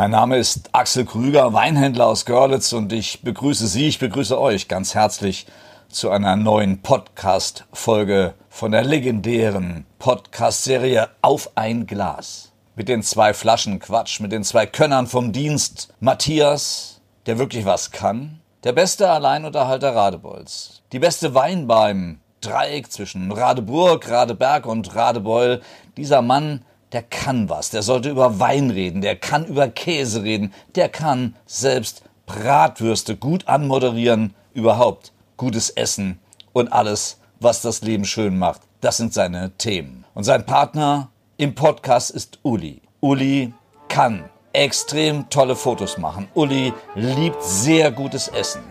Mein Name ist Axel Krüger, Weinhändler aus Görlitz und ich begrüße Sie, ich begrüße euch ganz herzlich zu einer neuen Podcast-Folge von der legendären Podcast-Serie Auf ein Glas. Mit den zwei Flaschen Quatsch, mit den zwei Könnern vom Dienst. Matthias, der wirklich was kann. Der beste Alleinunterhalter Radebeul's. Die beste Weinbar im Dreieck zwischen Radeburg, Radeberg und Radebeul. Dieser Mann, der kann was. Der sollte über Wein reden. Der kann über Käse reden. Der kann selbst Bratwürste gut anmoderieren. Überhaupt gutes Essen und alles, was das Leben schön macht. Das sind seine Themen. Und sein Partner im Podcast ist Uli. Uli kann extrem tolle Fotos machen. Uli liebt sehr gutes Essen.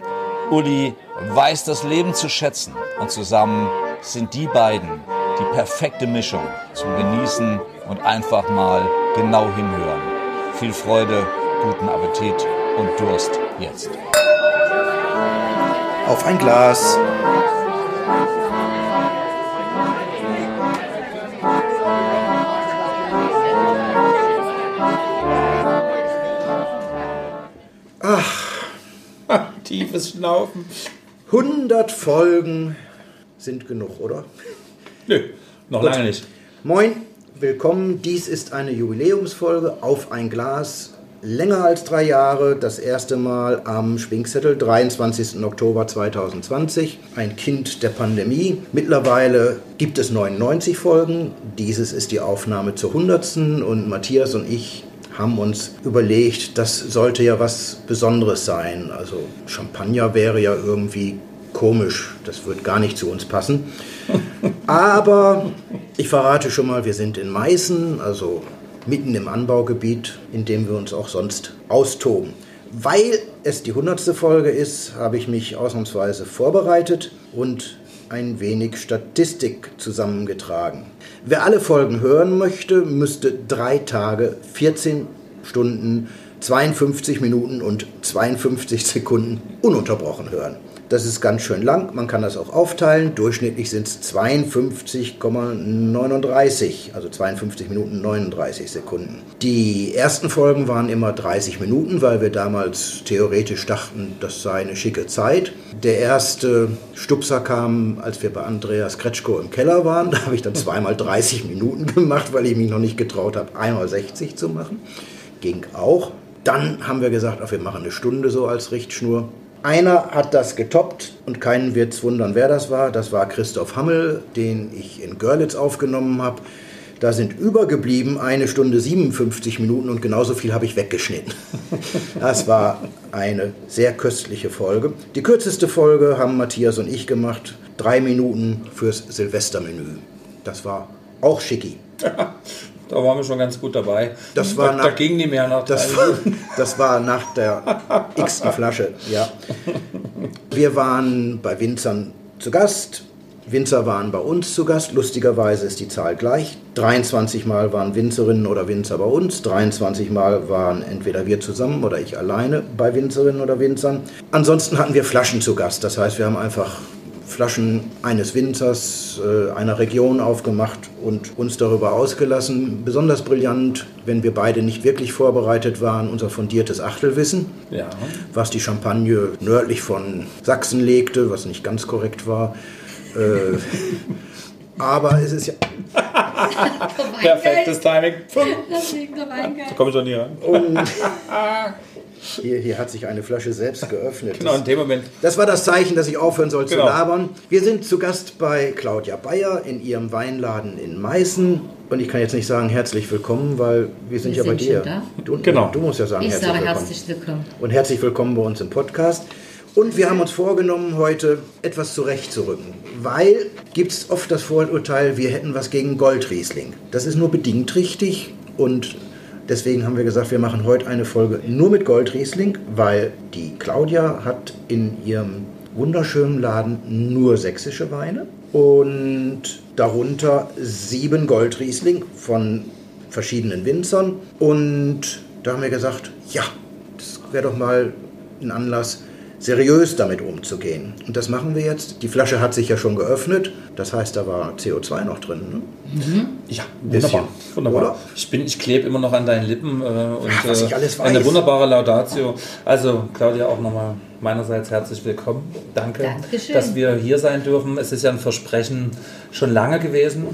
Uli weiß das Leben zu schätzen. Und zusammen sind die beiden die perfekte Mischung zum Genießen und einfach mal genau hinhören. Viel Freude, guten Appetit und Durst jetzt. Auf ein Glas. Ach, tiefes Schnaufen. 100 Folgen sind genug, oder? Nö, noch Gut. lange nicht. Moin, willkommen. Dies ist eine Jubiläumsfolge auf ein Glas. Länger als drei Jahre, das erste Mal am Schwingzettel, 23. Oktober 2020. Ein Kind der Pandemie. Mittlerweile gibt es 99 Folgen. Dieses ist die Aufnahme zur 100. Und Matthias und ich haben uns überlegt, das sollte ja was Besonderes sein. Also Champagner wäre ja irgendwie komisch. Das wird gar nicht zu uns passen. Aber ich verrate schon mal, wir sind in Meißen, also mitten im Anbaugebiet, in dem wir uns auch sonst austoben. Weil es die 100. Folge ist, habe ich mich ausnahmsweise vorbereitet und ein wenig Statistik zusammengetragen. Wer alle Folgen hören möchte, müsste drei Tage, 14 Stunden, 52 Minuten und 52 Sekunden ununterbrochen hören. Das ist ganz schön lang, man kann das auch aufteilen. Durchschnittlich sind es 52,39, also 52 Minuten 39 Sekunden. Die ersten Folgen waren immer 30 Minuten, weil wir damals theoretisch dachten, das sei eine schicke Zeit. Der erste Stupser kam, als wir bei Andreas Kretschko im Keller waren. Da habe ich dann zweimal 30 Minuten gemacht, weil ich mich noch nicht getraut habe, einmal 60 zu machen. Ging auch. Dann haben wir gesagt, ach, wir machen eine Stunde so als Richtschnur. Einer hat das getoppt und keinen wird es wundern, wer das war. Das war Christoph Hammel, den ich in Görlitz aufgenommen habe. Da sind übergeblieben eine Stunde 57 Minuten und genauso viel habe ich weggeschnitten. Das war eine sehr köstliche Folge. Die kürzeste Folge haben Matthias und ich gemacht. Drei Minuten fürs Silvestermenü. Das war auch schicki. Da waren wir schon ganz gut dabei. Das war da, nach- da ging die mehr nach Das war, das war nach der x-ten Flasche, ja. Wir waren bei Winzern zu Gast. Winzer waren bei uns zu Gast. Lustigerweise ist die Zahl gleich. 23 Mal waren Winzerinnen oder Winzer bei uns. 23 Mal waren entweder wir zusammen oder ich alleine bei Winzerinnen oder Winzern. Ansonsten hatten wir Flaschen zu Gast. Das heißt, wir haben einfach Flaschen eines Winzers äh, einer Region aufgemacht und uns darüber ausgelassen. Besonders brillant, wenn wir beide nicht wirklich vorbereitet waren, unser fundiertes Achtelwissen, Ja. was die Champagne nördlich von Sachsen legte, was nicht ganz korrekt war. Äh, aber es ist ja. Perfektes Timing. Das liegt der Weingeld. Komm schon hier ran. Und hier, hier hat sich eine Flasche selbst geöffnet. Genau, in dem Moment. Das war das Zeichen, dass ich aufhören soll zu Genau. labern. Wir sind zu Gast bei Claudia Bayer in ihrem Weinladen in Meißen. Und ich kann jetzt nicht sagen herzlich willkommen, weil wir sind Wir ja bei sind dir. schon da. Du, Genau. du musst ja sagen Ich herzlich sage willkommen. herzlich willkommen. Und herzlich willkommen bei uns im Podcast. Und wir haben uns vorgenommen, heute etwas zurechtzurücken. Weil gibt es oft das Vorurteil, wir hätten was gegen Goldriesling. Das ist nur bedingt richtig. Und deswegen haben wir gesagt, wir machen heute eine Folge nur mit Goldriesling, weil die Claudia hat in ihrem wunderschönen Laden nur sächsische Weine. Und darunter sieben Goldriesling von verschiedenen Winzern. Und da haben wir gesagt, ja, das wäre doch mal ein Anlass, seriös damit umzugehen. Und das machen wir jetzt. Die Flasche hat sich ja schon geöffnet. Das heißt, da war CO2 noch drin. Ne? Ja, Bisschen, wunderbar. wunderbar. oder? Ich, bin, ich klebe immer noch an deinen Lippen äh, und Ach, was ich äh, alles eine weiß. wunderbare Laudatio. Also, Claudia, auch nochmal meinerseits herzlich willkommen. Danke, Dankeschön. dass wir hier sein dürfen. Es ist ja ein Versprechen schon lange gewesen.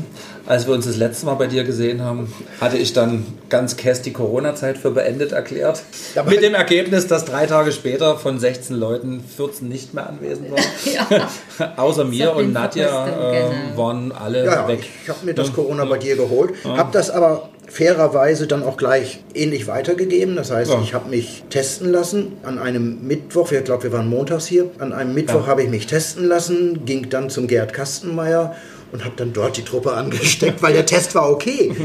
Als wir uns das letzte Mal bei dir gesehen haben, hatte ich dann ganz kess die Corona-Zeit für beendet erklärt. Aber- Mit dem Ergebnis, dass drei Tage später von 16 Leuten 14 nicht mehr anwesend waren. Außer mir und Nadja äh, genau. waren alle Ja, weg. ich habe mir das Corona bei dir geholt, habe das aber fairerweise dann auch gleich ähnlich weitergegeben. Das heißt, Ja. ich habe mich testen lassen an einem Mittwoch, ich glaube, wir waren montags hier, an einem Mittwoch Ja. habe ich mich testen lassen, ging dann zum Gerd Kastenmeier und habe dann dort die Truppe angesteckt, weil der Test war okay.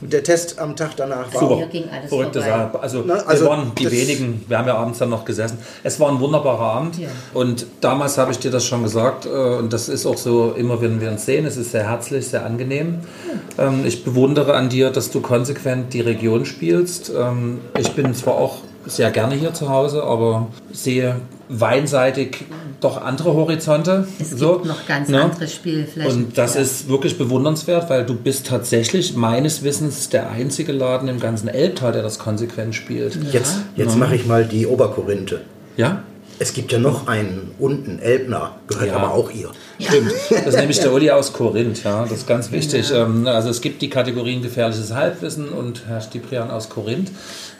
Der Test am Tag danach war Super. Verrückte vorbei. Sache. Also, Na, also wir waren die wenigen, wir haben ja abends dann noch gesessen. Es war ein wunderbarer Abend. Ja. Und damals habe ich dir das schon gesagt. äh, Und das ist auch so, immer wenn wir uns sehen, es ist sehr herzlich, sehr angenehm. Ähm, Ich bewundere an dir, dass du konsequent die Region spielst. Ähm, Ich bin zwar auch sehr gerne hier zu Hause, aber sehe weinseitig doch andere Horizonte. Es gibt So, noch ganz ne? andere Spielflächen. Und das Ja. ist wirklich bewundernswert, weil du bist tatsächlich meines Wissens der einzige Laden im ganzen Elbtal, der das konsequent spielt. Jetzt, jetzt mache ich mal die Oberkorinthe. Ja? Es gibt ja noch einen unten, Elbner, gehört Ja. aber auch ihr. Stimmt. Das ist nämlich der Uli aus Korinth, ja. Das ist ganz wichtig. Ähm, Also es gibt die Kategorien gefährliches Halbwissen und Herr Stiprian aus Korinth.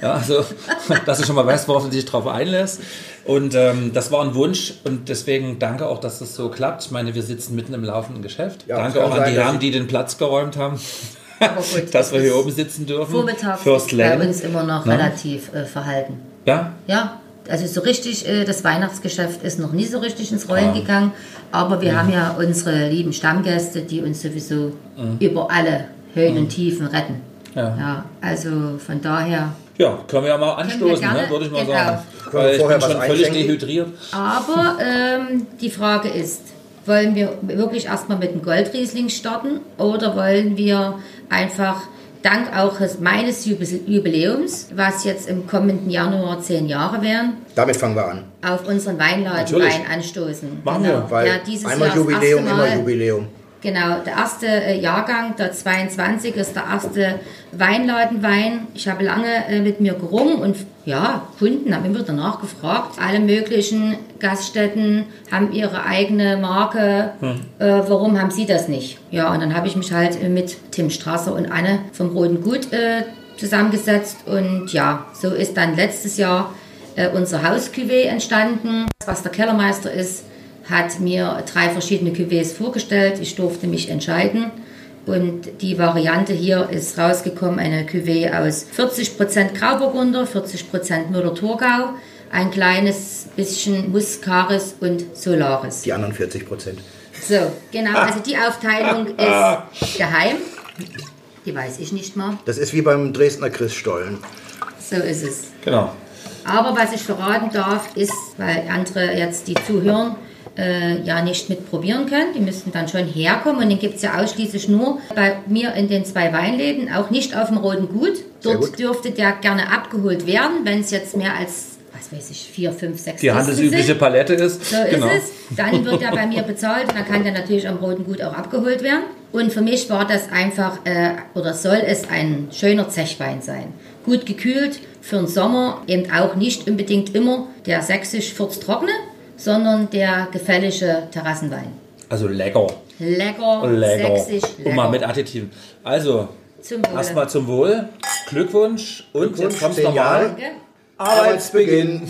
Ja, also, dass du schon mal weißt, worauf du dich drauf einlässt. Und ähm, das war ein Wunsch und deswegen danke auch, dass das so klappt. Ich meine, wir sitzen mitten im laufenden Geschäft. Ja, danke auch an die Herren, die den Platz geräumt haben, gut, dass wir hier oben sitzen dürfen. Vormittags First ist bei Lane. uns immer noch Ne? relativ äh, verhalten. Ja, Ja, also so richtig, äh, das Weihnachtsgeschäft ist noch nie so richtig ins Rollen Ah. gegangen. Aber wir haben ja unsere lieben Stammgäste, die uns sowieso über alle Höhen und Tiefen retten. Mhm. Ja. ja, also von daher. Ja, können wir ja mal anstoßen, gerne, ne, würde ich mal genau. sagen. Weil ich vorher bin schon völlig dehydriert. Aber ähm, die Frage ist, wollen wir wirklich erstmal mit dem Goldriesling starten oder wollen wir einfach dank auch des- meines Jubiläums, was jetzt im kommenden Januar zehn Jahre wären, Damit fangen wir an. auf unseren Weinladen. Wein anstoßen. Machen genau. wir, Weil ja, dieses einmal Jahr Jubiläum, immer. Jubiläum. Genau, der erste äh, Jahrgang, der 22, ist der erste Weinladenwein. Ich habe lange äh, mit mir gerungen und ja, Kunden haben immer danach gefragt. Alle möglichen Gaststätten haben ihre eigene Marke. Äh, warum haben sie das nicht? Ja, und dann habe ich mich halt äh, mit Tim Strasser und Anne vom Roten Gut äh, zusammengesetzt und ja, so ist dann letztes Jahr äh, unser Haus-Cuvée entstanden. Was der Kellermeister ist, hat mir drei verschiedene Cuvées vorgestellt. Ich durfte mich entscheiden. Und die Variante hier ist rausgekommen, eine Cuvée aus 40% Grauburgunder, 40% Müller-Thurgau, ein kleines bisschen Muscaris und Solaris. Die anderen 40 Prozent. So, genau, also die Aufteilung ist geheim. Die weiß ich nicht mal. Das ist wie beim Dresdner Christstollen. So ist es. Genau. Aber was ich verraten darf, ist, weil andere jetzt, die zuhören, äh, ja nicht mitprobieren können. Die müssten dann schon herkommen und den gibt es ja ausschließlich nur bei mir in den zwei Weinläden, auch nicht auf dem Roten Gut. Dort gut. dürfte der gerne abgeholt werden, wenn es jetzt mehr als, was weiß ich, vier, fünf, sechs Die handelsübliche sind. Palette ist. So ist genau. es. Dann wird er bei mir bezahlt und dann kann der natürlich am Roten Gut auch abgeholt werden. Und für mich war das einfach, äh, oder soll es ein schöner Zechwein sein. Gut gekühlt, für den Sommer eben auch nicht unbedingt immer der sächsisch furztrockene, sondern der gefällige Terrassenwein. Also lecker. Lecker, Lecker. sächsisch, lecker. Und mal mit Additiven. Also, Zum Wohle. erstmal zum Wohl. Glückwunsch. Und Glückwunsch, jetzt Jahre. nochmal. Danke. Arbeitsbeginn.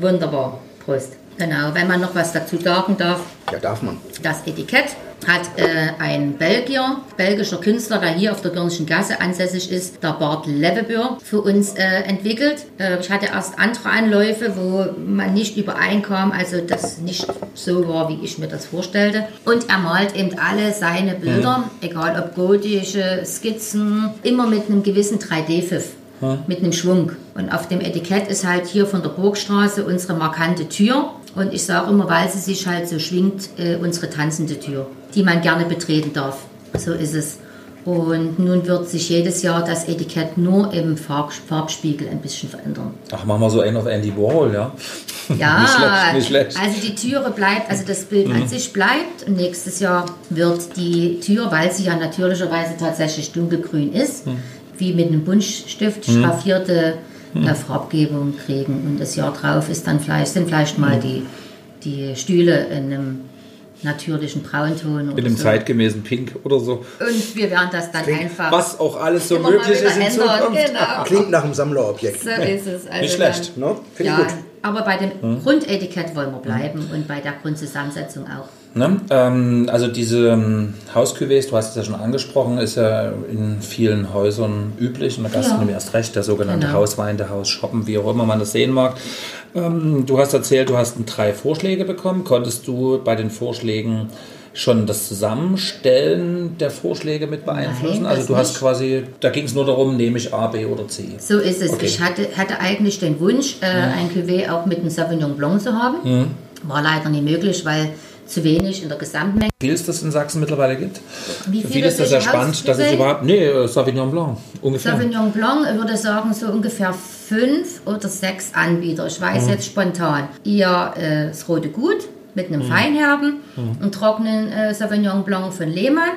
Wunderbar. Prost. Genau, wenn man noch was dazu sagen darf, Ja, darf man. Das Etikett hat äh, ein Belgier, belgischer Künstler, der hier auf der Görnischen Gasse ansässig ist, der Bart Levebeur, für uns äh, entwickelt. Äh, ich hatte erst andere Anläufe, wo man nicht übereinkam, also das nicht so war, wie ich mir das vorstellte. Und er malt eben alle seine Bilder, egal ob gotische Skizzen, immer mit einem gewissen 3D-Pfiff mit einem Schwung. Und auf dem Etikett ist halt hier von der Burgstraße unsere markante Tür. Und ich sage immer, weil sie sich halt so schwingt, äh, unsere tanzende Tür, die man gerne betreten darf. So ist es. Und nun wird sich jedes Jahr das Etikett nur im Farb Farbspiegel ein bisschen verändern. Ach, machen wir so einen auf Andy Warhol, ja? Ja, nicht schlecht, nicht schlecht. also die Türe bleibt, also das Bild an sich bleibt. Und nächstes Jahr wird die Tür, weil sie ja natürlicherweise tatsächlich dunkelgrün ist, wie mit einem Buntstift schraffierte äh, Farbgebung kriegen. Und das Jahr drauf ist dann vielleicht, sind vielleicht mal die, die Stühle in einem natürlichen Braunton oder Mit dem so. zeitgemäßen Pink oder so. Und wir werden das dann einfach Was auch alles so möglich ist in ändern. Zukunft. Genau. Klingt nach einem Sammlerobjekt. So ist es. Also Nicht schlecht. Ne? Finde Ja, ich gut. aber bei dem Grundetikett wollen wir bleiben und bei der Grundzusammensetzung auch. Ne? Ähm, also diese ähm, Hauskuvées, du hast es ja schon angesprochen, ist ja in vielen Häusern üblich und der Gastronomie Ja. erst recht, der sogenannte Genau. Hauswein, der Hausshoppen, wie auch immer man das sehen mag. Ähm, du hast erzählt, du hast drei Vorschläge bekommen. Konntest du bei den Vorschlägen schon das Zusammenstellen der Vorschläge mit beeinflussen? Nein, also du hast nicht. quasi, da ging es nur darum, nehme ich A, B oder C. So ist es. Okay. Ich hatte, hatte eigentlich den Wunsch, äh, ein Cuvée auch mit einem Sauvignon Blanc zu haben. War leider nicht möglich, weil zu wenig in der Gesamtmenge. Wie viel es das in Sachsen mittlerweile gibt? Wie Für viele ist das ja spannend, dass es überhaupt, nee, äh, Sauvignon Blanc, ungefähr. Sauvignon Blanc, ich würde sagen, so ungefähr fünf oder sechs Anbieter. Ich weiß jetzt spontan. Ihr äh, das Rote Gut mit einem Feinherben, einen trockenen äh, Sauvignon Blanc von Lehmann.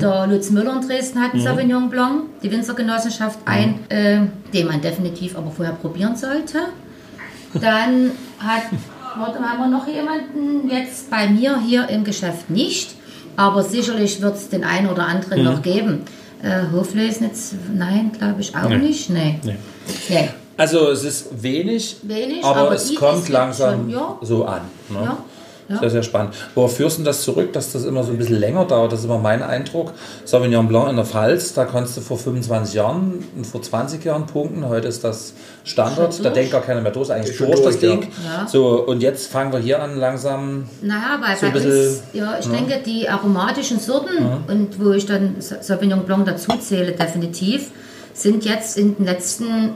Der Lutz Müller in Dresden hat einen Sauvignon Blanc, die Winzergenossenschaft ein, äh, den man definitiv aber vorher probieren sollte. Dann hat, warte, haben wir noch jemanden jetzt bei mir hier im Geschäft nicht, aber sicherlich wird es den einen oder anderen noch geben. Äh, Hoflösnitz, nein, glaube ich auch nicht. Nee. Nee. Nee. Also es ist wenig, Wenig, aber, aber es kommt langsam schon, ja. so an. Ne? Ja, ja. Sehr, sehr spannend. Worauf führst du das zurück, dass das immer so ein bisschen länger dauert? Das ist immer mein Eindruck. Sauvignon Blanc in der Pfalz, da konntest du vor 25 Jahren und vor 20 Jahren punkten. Heute ist das Standard. Schon Da durch. denkt gar keiner mehr durch. Eigentlich durch, das durch, ja. Ding. Ja. So, und jetzt fangen wir hier an langsam. Naja, weil So ein bei bisschen, uns, ja, ich denke, die aromatischen Sorten und wo ich dann Sa- Sauvignon Blanc dazu zähle, definitiv, sind jetzt in den letzten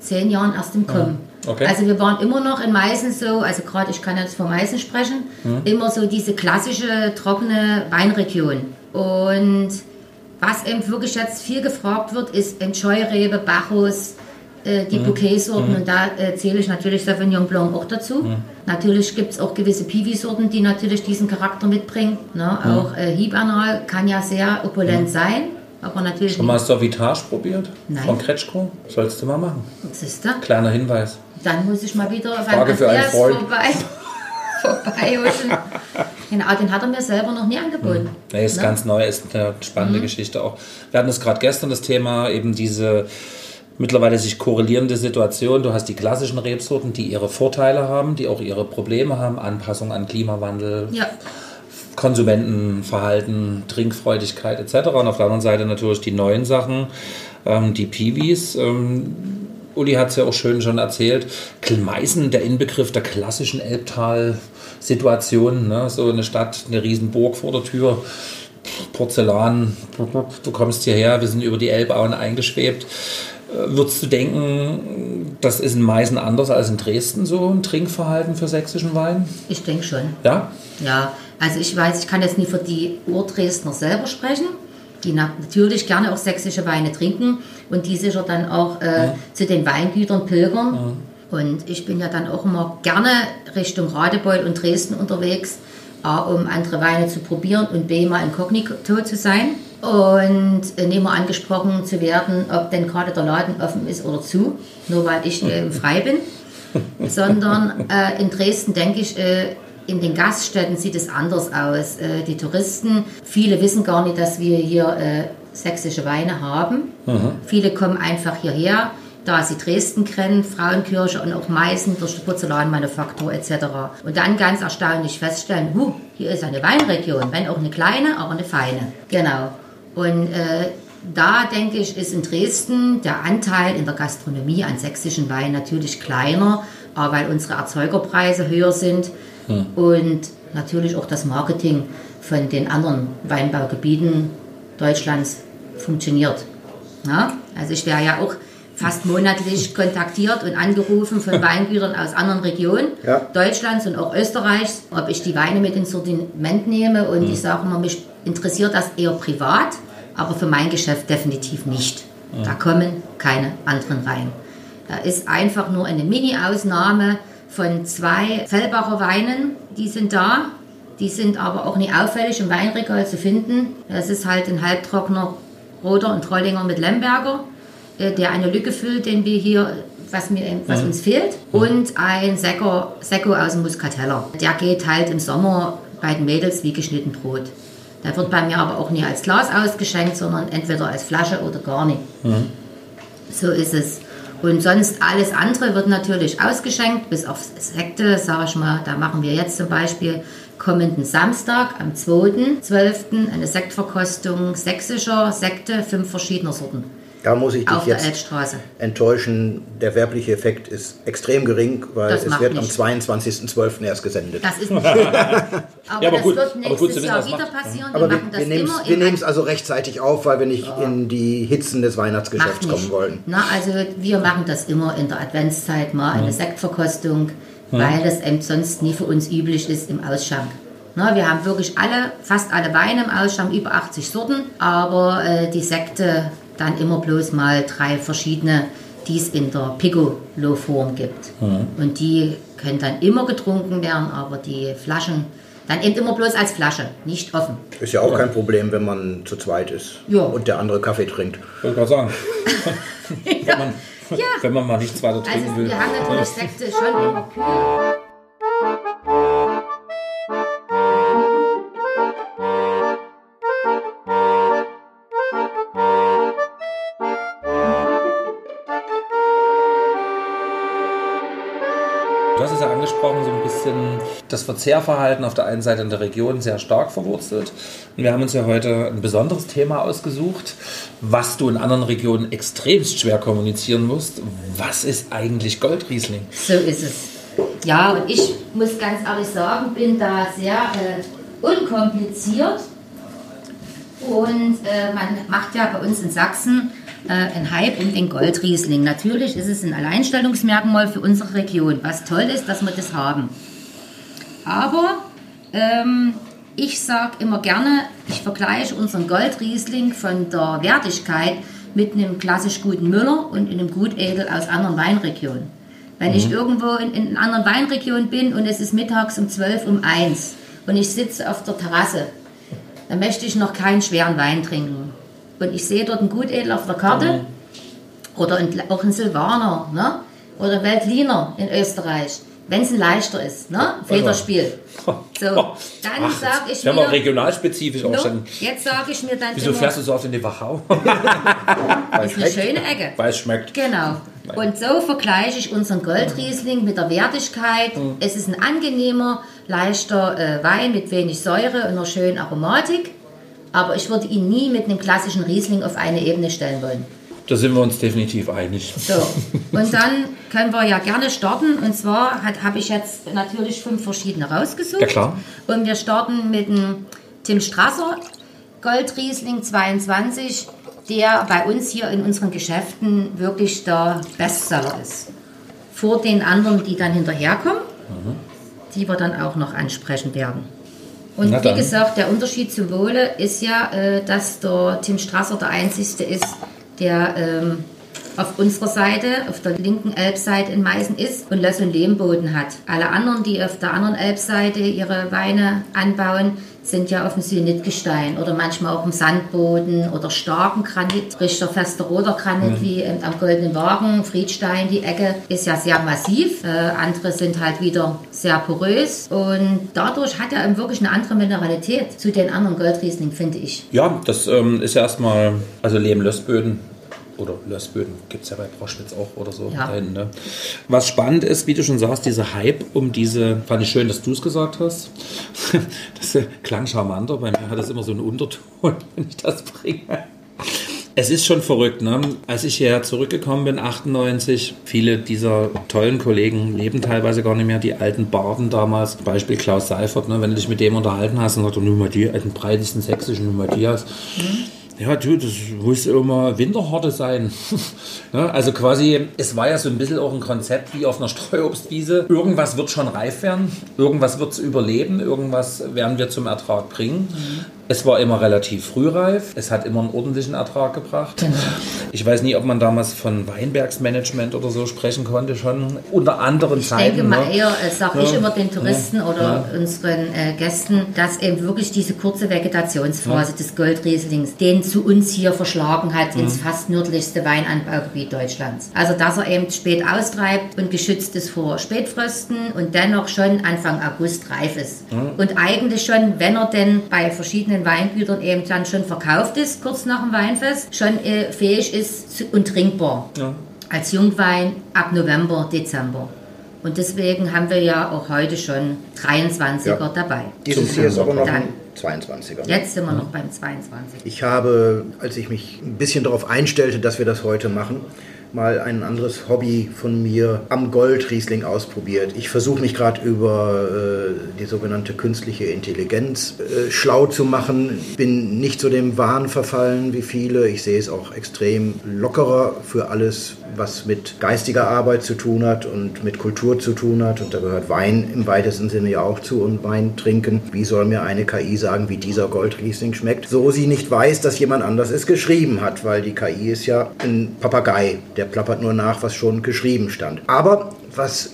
zehn Jahren erst im Kommen. Okay. Also wir waren immer noch in Meißen so, also gerade ich kann jetzt von Meißen sprechen, immer so diese klassische trockene Weinregion. Und was eben wirklich jetzt viel gefragt wird, ist eben Scheurebe, Bacchus, äh, die Bouquetsorten und da äh, zähle ich natürlich Sauvignon Blanc auch dazu. Natürlich gibt es auch gewisse Piwi-Sorten, die natürlich diesen Charakter mitbringen. Ne? Auch äh, Hibernal kann ja sehr opulent sein, aber natürlich Schon mal Sauvitage probiert? Nein. Von Kretschko? Sollst du mal machen. nicht. Siehst du? Kleiner Hinweis. Dann muss ich mal wieder Frage für einen Freund. vorbei. vorbeihuschen. Genau, den hat er mir selber noch nie angeboten. Nee, ist Ne? ganz neu, ist eine spannende Geschichte auch. Wir hatten es gerade gestern das Thema, eben diese mittlerweile sich korrelierende Situation. Du hast die klassischen Rebsorten, die ihre Vorteile haben, die auch ihre Probleme haben, Anpassung an Klimawandel, Ja, Konsumentenverhalten, Trinkfreudigkeit etc. Und auf der anderen Seite natürlich die neuen Sachen, ähm, die Piwis. Ähm, Uli hat es ja auch schön schon erzählt. Meißen, der Inbegriff der klassischen Elbtal-Situation. Ne? So eine Stadt, eine Riesenburg vor der Tür. Porzellan, du kommst hierher, wir sind über die Elbauen eingeschwebt. Äh, Würdest du denken, das ist in Meißen anders als in Dresden so ein Trinkverhalten für sächsischen Wein? ich denke schon. Ja? Ja, also ich weiß, ich kann jetzt nie für die Urdresdner selber sprechen, die na natürlich gerne auch sächsische Weine trinken und die sicher dann auch äh, zu den Weingütern pilgern. Und ich bin ja dann auch immer gerne Richtung Radebeul und Dresden unterwegs, A, um andere Weine zu probieren und B, mal inkognito zu sein. Und äh, nicht mal angesprochen zu werden, ob denn gerade der Laden offen ist oder zu, nur weil ich äh, frei bin sondern äh, in Dresden denke ich, äh, in den Gaststätten sieht es anders aus. Äh, die Touristen, viele wissen gar nicht, dass wir hier äh, sächsische Weine haben. Viele kommen einfach hierher, da sie Dresden kennen, Frauenkirche und auch Meißen durch die Porzellanmanufaktur etc. Und dann ganz erstaunlich feststellen, huh, hier ist eine Weinregion, wenn auch eine kleine, aber eine feine. Genau. Und äh, da denke ich, ist in Dresden der Anteil in der Gastronomie an sächsischen Wein natürlich kleiner, aber weil unsere Erzeugerpreise höher sind und natürlich auch das Marketing von den anderen Weinbaugebieten Deutschlands funktioniert. Ja? Also ich wäre ja auch fast monatlich kontaktiert und angerufen von Weingütern aus anderen Regionen Ja. Deutschlands und auch Österreichs, ob ich die Weine mit ins Sortiment nehme und ich sage immer, mich interessiert das eher privat, aber für mein Geschäft definitiv nicht. Da kommen keine anderen rein. Da ist einfach nur eine Mini-Ausnahme von zwei Fellbacher Weinen, die sind da. Die sind aber auch nicht auffällig im Weinregal zu finden. Das ist halt ein halbtrockener Roter und Trollinger mit Lemberger, äh, der eine Lücke füllt, den wir hier, was, mir, was uns fehlt. Und ein Sekko, Sekko aus dem Muscateller. Der geht halt im Sommer bei den Mädels wie geschnitten Brot. Der wird bei mir aber auch nie als Glas ausgeschenkt, sondern entweder als Flasche oder gar nicht. So ist es. Und sonst alles andere wird natürlich ausgeschenkt, bis auf Sekte, sage ich mal. Da machen wir jetzt zum Beispiel kommenden Samstag am 2.12. eine Sektverkostung sächsischer Sekte, fünf verschiedener Sorten. Da muss ich dich Auf jetzt enttäuschen. Der werbliche Effekt ist extrem gering, weil Das es wird nichts. am 22.12. erst gesendet. Das ist nicht. Aber, Ja, aber das gut, wird aber nächstes gut zu wissen, Jahr wieder passieren. Aber wir wir, machen das wir nehmen immer es also rechtzeitig auf, weil wir nicht in die Hitzen des Weihnachtsgeschäfts nicht. kommen wollen. Na, also wir machen das immer in der Adventszeit mal, eine Sektverkostung, weil das eben sonst nie für uns üblich ist im Ausschank. Na, wir haben wirklich alle, fast alle Weine im Ausschank, über 80 Sorten, aber äh, die Sekte dann immer bloß mal drei verschiedene, die es in der Piccolo-Form gibt. Und die können dann immer getrunken werden, aber die Flaschen dann eben immer bloß als Flasche, nicht offen. Ist ja auch kein Problem, wenn man zu zweit ist Ja. und der andere Kaffee trinkt. Wollte gerade sagen. wenn, man, Ja. wenn man mal nichts weiter trinken Also will. wir haben natürlich Sekte schon immer kühl. Angesprochen, so ein bisschen das Verzehrverhalten auf der einen Seite in der Region sehr stark verwurzelt. Und wir haben uns ja heute ein besonderes Thema ausgesucht, was du in anderen Regionen extremst schwer kommunizieren musst. Was ist eigentlich Goldriesling? So ist es. Ja, und ich muss ganz ehrlich sagen, bin da sehr äh, unkompliziert. Und äh, man macht ja bei uns in Sachsen äh, einen Hype um den Goldriesling. Natürlich ist es ein Alleinstellungsmerkmal für unsere Region, was toll ist, dass wir das haben. Aber ähm, ich sage immer gerne, ich vergleiche unseren Goldriesling von der Wertigkeit mit einem klassisch guten Müller und einem Gutedel aus anderen Weinregionen. Wenn ich irgendwo in, in einer anderen Weinregion bin und es ist mittags um 12 um 1 und ich sitze auf der Terrasse, dann möchte ich noch keinen schweren Wein trinken. Und ich sehe dort einen Gutedel auf der Karte oder ein, auch ein Silvaner ne? oder Veltliner in Österreich, wenn es ein leichter ist, ne? Federspiel. So, dann sage ich wir mir, regionalspezifisch auch no, schon. jetzt sage ich mir dann Wieso immer, fährst du so oft in die Wachau? ist eine schöne Ecke. Weil es schmeckt. Genau. Und so vergleiche ich unseren Goldriesling mit der Wertigkeit. Es ist ein angenehmer, leichter äh, Wein mit wenig Säure und einer schönen Aromatik. Aber ich würde ihn nie mit einem klassischen Riesling auf eine Ebene stellen wollen. Da sind wir uns definitiv einig. So, und dann können wir ja gerne starten. Und zwar habe ich jetzt natürlich fünf verschiedene rausgesucht. Ja, klar. Und wir starten mit dem Tim Strasser Goldriesling 22, der bei uns hier in unseren Geschäften wirklich der Bestseller ist. Vor den anderen, die dann hinterherkommen, die wir dann auch noch ansprechen werden. Und Na wie dann. gesagt, der Unterschied zum Wohle ist ja, äh, dass der Tim Strasser der einzigste ist, der ähm, auf unserer Seite, auf der linken Elbseite in Meißen ist und Löss- und Lehmboden hat. Alle anderen, die auf der anderen Elbseite ihre Weine anbauen, sind ja auf dem Syenitgestein oder manchmal auch im Sandboden oder starken Granit, richter fester roter Granit wie ähm, am Goldenen Wagen, Friedstein, die Ecke ist ja sehr massiv. Äh, andere sind halt wieder sehr porös und dadurch hat er eben wirklich eine andere Mineralität zu den anderen Goldriesling, finde ich. Ja, das ähm, ist ja erstmal, also Lehm-Lössböden oder Lössböden gibt es ja bei Broschwitz auch oder so. Ja. hinten, ne? Was spannend ist, wie du schon sagst, dieser Hype um diese, fand ich schön, dass du es gesagt hast. Das äh, klang charmanter, bei mir hat das immer so einen Unterton, wenn ich das bringe. Es ist schon verrückt, ne? Als ich hierher zurückgekommen bin, 98, viele dieser tollen Kollegen leben teilweise gar nicht mehr, die alten Barden damals, Beispiel Klaus Seifert, ne? wenn du dich mit dem unterhalten hast und sagt, nur mal die, den breitesten sächsischen Matthias. Ja, du, das muss immer Winterhorte sein. ne? Also quasi, es war ja so ein bisschen auch ein Konzept wie auf einer Streuobstwiese. Irgendwas wird schon reif werden, irgendwas wird es überleben, irgendwas werden wir zum Ertrag bringen. Es war immer relativ frühreif. Es hat immer einen ordentlichen Ertrag gebracht. Ich weiß nie, ob man damals von Weinbergsmanagement oder so sprechen konnte, schon unter anderen Ich Zeiten. denke mal ne? eher, äh, sage ich Ja. immer den Touristen Ja. oder unseren äh, Gästen, dass eben wirklich diese kurze Vegetationsphase des Goldrieslings den zu uns hier verschlagen hat ins fast nördlichste Weinanbaugebiet Deutschlands. Also dass er eben spät austreibt und geschützt ist vor Spätfrösten und dennoch schon Anfang August reif ist. Und eigentlich schon, wenn er denn bei verschiedenen Weingütern eben dann schon verkauft ist, kurz nach dem Weinfest, schon äh, fähig ist und trinkbar. Als Jungwein ab November, Dezember. Und deswegen haben wir ja auch heute schon 23er Ja. dabei. Dieses hier ist aber noch Dann. ein 22er. Jetzt sind wir noch beim 22. Ich habe, als ich mich ein bisschen darauf einstellte, dass wir das heute machen, mal ein anderes Hobby von mir am Goldriesling ausprobiert. Ich versuche mich gerade über äh, die sogenannte künstliche Intelligenz äh, schlau zu machen. Bin nicht zu dem Wahn verfallen wie viele. Ich sehe es auch extrem lockerer für alles, was mit geistiger Arbeit zu tun hat und mit Kultur zu tun hat. Und da gehört Wein im weitesten Sinne ja auch zu und Wein trinken. Wie soll mir eine KI sagen, wie dieser Goldriesling schmeckt? So sie nicht weiß, dass jemand anders es geschrieben hat, weil die KI ist ja ein Papagei. Der plappert nur nach, was schon geschrieben stand. Aber was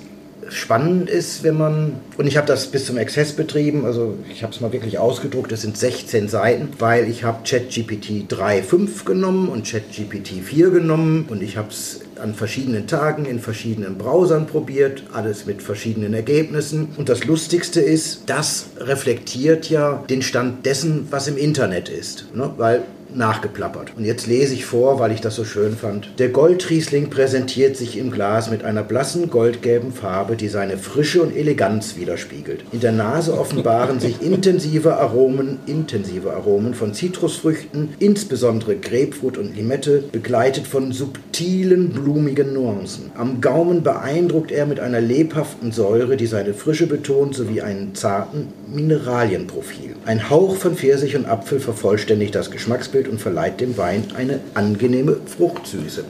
spannend ist, wenn man, und ich habe das bis zum Exzess betrieben, also ich habe es mal wirklich ausgedruckt, das sind 16 Seiten, weil ich habe ChatGPT 3.5 genommen und ChatGPT 4 genommen und ich habe es an verschiedenen Tagen in verschiedenen Browsern probiert, alles mit verschiedenen Ergebnissen. Und das Lustigste ist, das reflektiert ja den Stand dessen, was im Internet ist. Ne? Weil nachgeplappert. Und jetzt lese ich vor, weil ich das so schön fand. Der Goldriesling präsentiert sich im Glas mit einer blassen goldgelben Farbe, die seine Frische und Eleganz widerspiegelt. In der Nase offenbaren sich intensive Aromen, intensive Aromen von Zitrusfrüchten, insbesondere Grapefruit und Limette, begleitet von subtilen, blumigen Nuancen. Am Gaumen beeindruckt er mit einer lebhaften Säure, die seine Frische betont, sowie einen zarten Mineralienprofil. Ein Hauch von Pfirsich und Apfel vervollständigt das Geschmacksbild und verleiht dem Wein eine angenehme Fruchtsüße.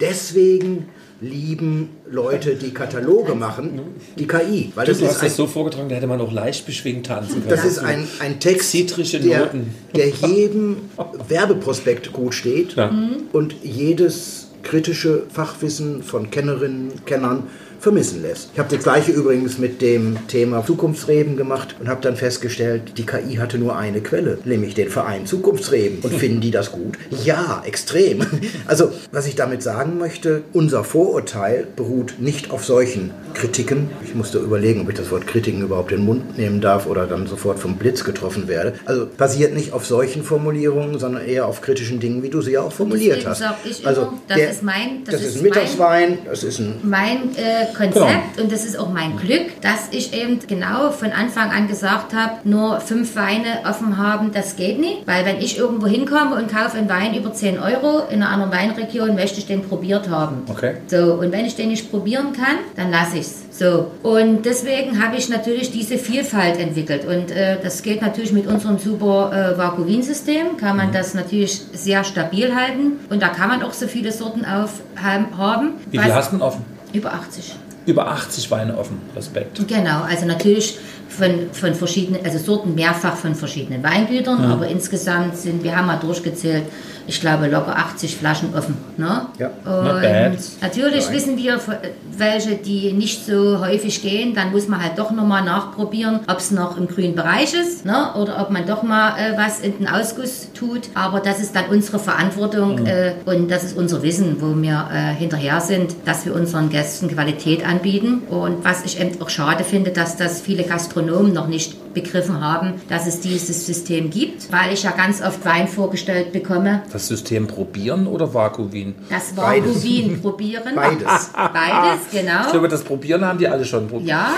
Deswegen lieben Leute, die Kataloge machen, die KI. Weil Du das hast ist das so vorgetragen, da hätte man auch leicht beschwingt tanzen können. das ist ein, ein Text, Zitrische der, Noten. der jedem Werbeprospekt gut steht Ja. und jedes kritische Fachwissen von Kennerinnen, Kennern vermissen lässt. Ich habe das gleiche übrigens mit dem Thema Zukunftsreben gemacht und habe dann festgestellt, die KI hatte nur eine Quelle, nämlich den Verein Zukunftsreben. Und finden die das gut? Ja, extrem. Also, was ich damit sagen möchte, unser Vorurteil beruht nicht auf solchen Kritiken. Ich musste überlegen, ob ich das Wort Kritiken überhaupt in den Mund nehmen darf oder dann sofort vom Blitz getroffen werde. Also basiert nicht auf solchen Formulierungen, sondern eher auf kritischen Dingen, wie du sie ja auch formuliert Deswegen hast. sag ich immer, also das der- ist mein- das das, ist ist ein mein- Mittagswein, das ist ein mein äh, Konzept und das ist auch mein Glück, dass ich eben genau von Anfang an gesagt habe, nur fünf Weine offen haben, das geht nicht. Weil wenn ich irgendwo hinkomme und kaufe einen Wein über 10 Euro in einer anderen Weinregion, möchte ich den probiert haben. Okay. So, und wenn ich den nicht probieren kann, dann lasse ich es. So, und deswegen habe ich natürlich diese Vielfalt entwickelt. Und äh, das geht natürlich mit unserem super äh, Vakuum-System, kann man das natürlich sehr stabil halten. Und da kann man auch so viele Sorten auf, haben. Wie viel hast du denn offen? Über 80. Über 80 Weine offen. Respekt. Genau, also natürlich von, von verschiedenen, also Sorten mehrfach von verschiedenen Weingütern, aber insgesamt sind, wir haben mal durchgezählt, ich glaube locker 80 Flaschen offen. Ne? Ja. Und natürlich wissen wir, welche, die nicht so häufig gehen, dann muss man halt doch nochmal nachprobieren, ob es noch im grünen Bereich ist ne? oder ob man doch mal äh, was in den Ausguss tut. Aber das ist dann unsere Verantwortung äh, und das ist unser Wissen, wo wir äh, hinterher sind, dass wir unseren Gästen Qualität anbieten. Und was ich eben auch schade finde, dass das viele Gastronomen noch nicht begriffen haben, dass es dieses System gibt, weil ich ja ganz oft Wein vorgestellt bekomme. Das System probieren oder Vakuum? Das. Wien probieren. Beides. Beides, genau. Ich glaube, das Probieren haben die alle schon probiert. Ja,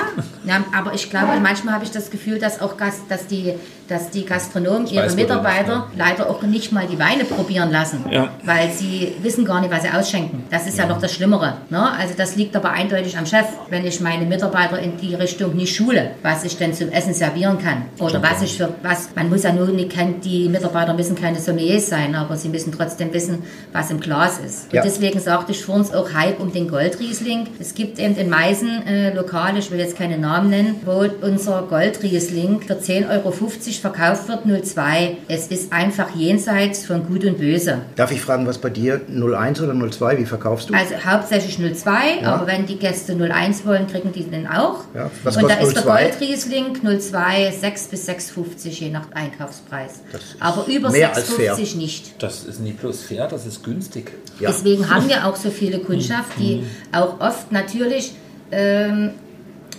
ja, aber ich glaube, manchmal habe ich das Gefühl, dass auch Gast, dass die, dass die Gastronomen ihre weiß, Mitarbeiter leider auch nicht mal die Weine probieren lassen, Ja. weil sie wissen gar nicht, was sie ausschenken. Das ist ja, noch das Schlimmere. Ne? Also das liegt aber eindeutig am Chef, wenn ich meine Mitarbeiter in die Richtung nicht schule, was ich denn zum Essen servieren kann oder was ich für was. Man muss ja nur nicht kein- die Mitarbeiter müssen keine Sommeliers sein, aber sie müssen trotzdem wissen, was im Glas ist. Und Ja. deswegen sagte ich vorhin auch Hype um den Goldriesling. Es gibt eben in Meißen äh, Lokale, ich will jetzt keine Namen nennen, wo unser Goldriesling für 10,50 Euro verkauft wird, 02. Es ist einfach jenseits von Gut und Böse. Darf ich fragen, was bei dir 01 oder 02, wie verkaufst du? Also hauptsächlich 02, ja. aber wenn die Gäste 01 wollen, kriegen die den auch. Ja. Was und da ist 02? der Goldriesling 02 6 bis 6,50 je nach Einkaufspreis. Aber über 6,50 nicht. Das ist nie bloß fair, das ist günstig. Ja. Deswegen haben wir auch so viele Kundschaft, die mhm. auch oft natürlich ähm,